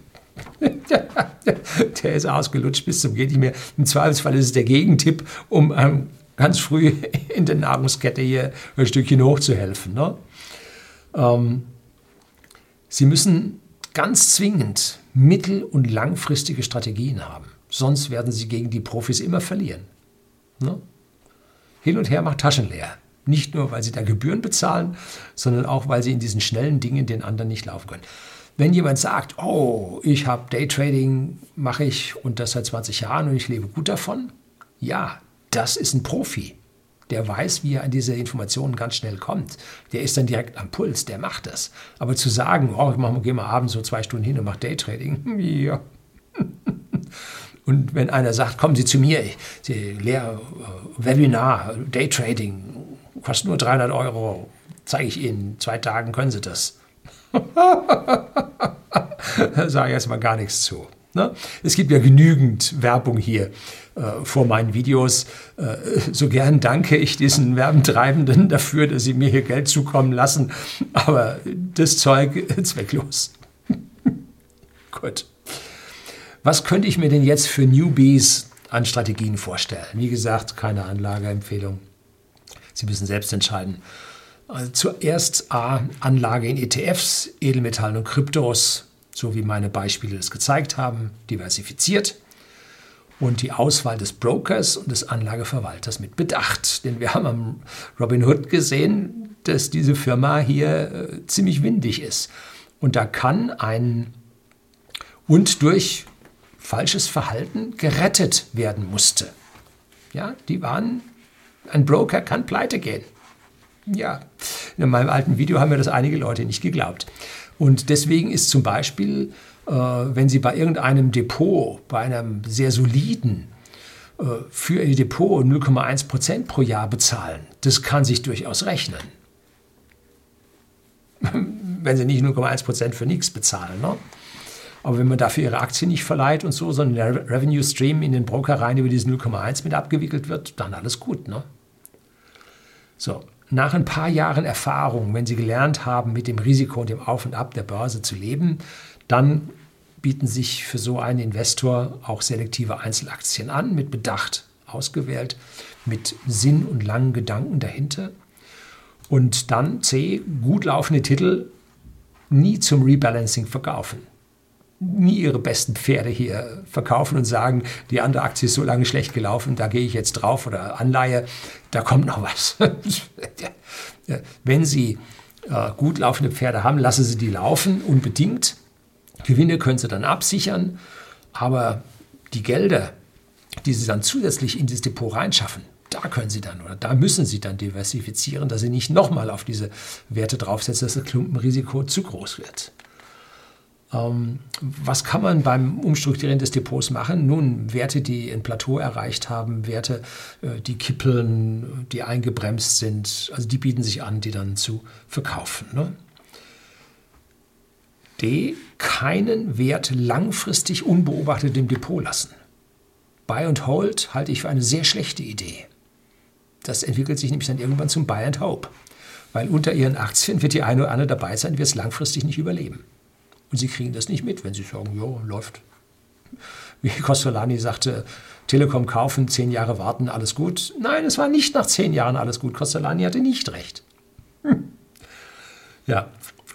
der ist ausgelutscht bis zum geht nicht mehr. Im Zweifelsfall ist es der Gegentipp, um ähm, ganz früh in der Nahrungskette hier ein Stückchen hochzuhelfen. Ne? Ähm, Sie müssen ganz zwingend mittel- und langfristige Strategien haben. Sonst werden Sie gegen die Profis immer verlieren. Ne? Hin und her macht Taschen leer. Nicht nur, weil Sie da Gebühren bezahlen, sondern auch, weil Sie in diesen schnellen Dingen den anderen nicht laufen können. Wenn jemand sagt, oh, ich habe Daytrading, mache ich und das seit 20 Jahren und ich lebe gut davon, ja, das ist ein Profi. Der weiß, wie er an diese Informationen ganz schnell kommt. Der ist dann direkt am Puls, der macht das. Aber zu sagen, oh, ich gehe mal abends so zwei Stunden hin und mache Daytrading, ja. Und wenn einer sagt, kommen Sie zu mir, Sie Lehr äh, Webinar, Daytrading, kostet nur 300 Euro, zeige ich Ihnen, zwei Tagen können Sie das. da sage ich erstmal gar nichts zu. Ne? Es gibt ja genügend Werbung hier äh, vor meinen Videos. Äh, so gern danke ich diesen Werbentreibenden dafür, dass sie mir hier Geld zukommen lassen. Aber das Zeug zwecklos. Gut. Was könnte ich mir denn jetzt für Newbies an Strategien vorstellen? Wie gesagt, keine Anlageempfehlung. Sie müssen selbst entscheiden. Also zuerst A, Anlage in ETFs, Edelmetallen und Kryptos, so wie meine Beispiele das gezeigt haben, diversifiziert. Und die Auswahl des Brokers und des Anlageverwalters mit Bedacht. Denn wir haben am Robinhood gesehen, dass diese Firma hier äh, ziemlich windig ist. Und da kann ein und durch falsches Verhalten gerettet werden musste. Ja, die waren, ein Broker kann pleite gehen. Ja, in meinem alten Video haben mir das einige Leute nicht geglaubt. Und deswegen ist zum Beispiel, äh, wenn Sie bei irgendeinem Depot, bei einem sehr soliden, äh, für Ihr Depot 0,1 Prozent pro Jahr bezahlen, das kann sich durchaus rechnen. wenn Sie nicht 0,1 Prozent für nichts bezahlen. Ne? Aber wenn man dafür ihre Aktien nicht verleiht und so, sondern der Revenue Stream in den Broker rein über diesen 0,1 mit abgewickelt wird, dann alles gut. Ne? So, nach ein paar Jahren Erfahrung, wenn Sie gelernt haben, mit dem Risiko und dem Auf und Ab der Börse zu leben, dann bieten sich für so einen Investor auch selektive Einzelaktien an, mit Bedacht ausgewählt, mit Sinn und langen Gedanken dahinter. Und dann C, gut laufende Titel nie zum Rebalancing verkaufen nie ihre besten Pferde hier verkaufen und sagen, die andere Aktie ist so lange schlecht gelaufen, da gehe ich jetzt drauf oder Anleihe, da kommt noch was. Wenn Sie äh, gut laufende Pferde haben, lassen Sie die laufen, unbedingt. Gewinne können Sie dann absichern, aber die Gelder, die Sie dann zusätzlich in das Depot reinschaffen, da können Sie dann oder da müssen Sie dann diversifizieren, dass Sie nicht nochmal auf diese Werte draufsetzen, dass das Klumpenrisiko zu groß wird. Ähm, was kann man beim Umstrukturieren des Depots machen? Nun, Werte, die ein Plateau erreicht haben, Werte, äh, die kippeln, die eingebremst sind, also die bieten sich an, die dann zu verkaufen. Ne? D. Keinen Wert langfristig unbeobachtet im Depot lassen. Buy and Hold halte ich für eine sehr schlechte Idee. Das entwickelt sich nämlich dann irgendwann zum Buy and Hope. Weil unter ihren Aktien wird die eine oder andere dabei sein, wird es langfristig nicht überleben. Und sie kriegen das nicht mit, wenn sie sagen, jo, läuft. Wie Costolani sagte, Telekom kaufen, zehn Jahre warten, alles gut. Nein, es war nicht nach zehn Jahren alles gut. Costolani hatte nicht recht. Hm. Ja,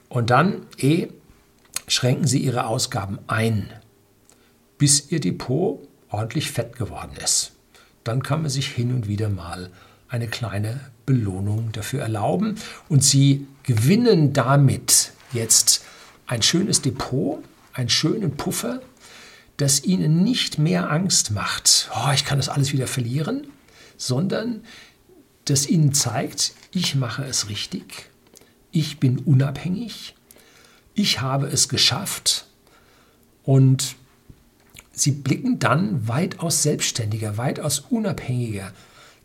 und dann E, schränken Sie Ihre Ausgaben ein, bis Ihr Depot ordentlich fett geworden ist. Dann kann man sich hin und wieder mal eine kleine Belohnung dafür erlauben und Sie gewinnen damit jetzt ein schönes Depot, einen schönen Puffer, das ihnen nicht mehr Angst macht, oh, ich kann das alles wieder verlieren, sondern das ihnen zeigt, ich mache es richtig, ich bin unabhängig, ich habe es geschafft und sie blicken dann weitaus selbstständiger, weitaus unabhängiger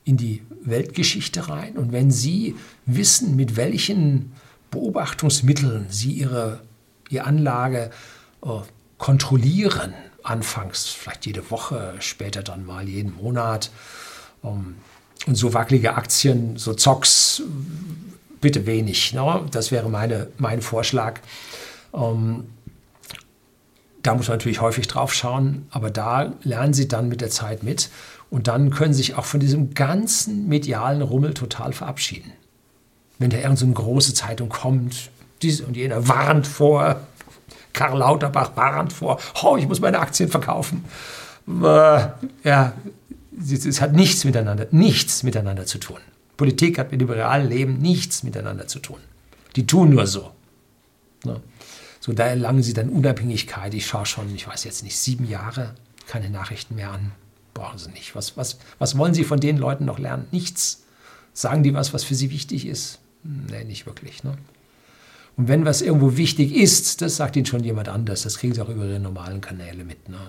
in die Weltgeschichte rein. Und wenn sie wissen, mit welchen Beobachtungsmitteln sie ihre die Anlage äh, kontrollieren. Anfangs vielleicht jede Woche, später dann mal jeden Monat. Ähm, und so wackelige Aktien, so Zocks, bitte wenig. Ne? Das wäre meine, mein Vorschlag. Ähm, da muss man natürlich häufig drauf schauen, aber da lernen Sie dann mit der Zeit mit und dann können Sie sich auch von diesem ganzen medialen Rummel total verabschieden. Wenn da irgendeine so große Zeitung kommt, diese und jener warnt vor, Karl Lauterbach warnt vor, oh, ich muss meine Aktien verkaufen. Äh, ja, es hat nichts miteinander, nichts miteinander zu tun. Politik hat mit dem realen Leben nichts miteinander zu tun. Die tun nur so. Ne? So, da erlangen sie dann Unabhängigkeit. Ich schaue schon, ich weiß jetzt nicht, sieben Jahre keine Nachrichten mehr an. Brauchen sie nicht. Was, was, was wollen sie von den Leuten noch lernen? Nichts. Sagen die was, was für sie wichtig ist? Nee, nicht wirklich. Ne? Und wenn was irgendwo wichtig ist, das sagt Ihnen schon jemand anders. Das kriegen Sie auch über Ihre normalen Kanäle mit. Ne?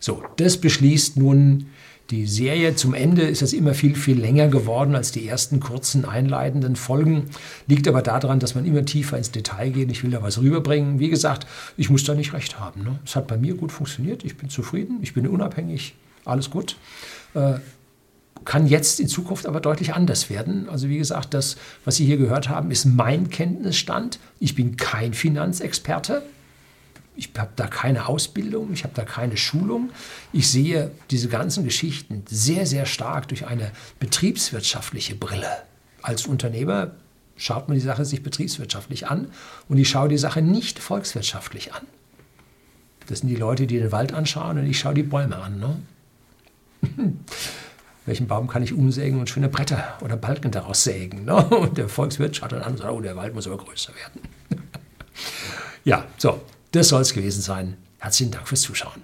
So, das beschließt nun die Serie. Zum Ende ist das immer viel, viel länger geworden als die ersten kurzen einleitenden Folgen. Liegt aber daran, dass man immer tiefer ins Detail geht. Ich will da was rüberbringen. Wie gesagt, ich muss da nicht recht haben. Ne? Es hat bei mir gut funktioniert. Ich bin zufrieden. Ich bin unabhängig. Alles gut. Äh, kann jetzt in Zukunft aber deutlich anders werden. Also wie gesagt, das, was Sie hier gehört haben, ist mein Kenntnisstand. Ich bin kein Finanzexperte. Ich habe da keine Ausbildung, ich habe da keine Schulung. Ich sehe diese ganzen Geschichten sehr, sehr stark durch eine betriebswirtschaftliche Brille. Als Unternehmer schaut man die Sache sich betriebswirtschaftlich an und ich schaue die Sache nicht volkswirtschaftlich an. Das sind die Leute, die den Wald anschauen und ich schaue die Bäume an. Ne? welchen Baum kann ich umsägen und schöne Bretter oder Balken daraus sägen. Ne? Und der Volkswirt schaut dann an und sagt, oh, der Wald muss aber größer werden. ja, so, das soll es gewesen sein. Herzlichen Dank fürs Zuschauen.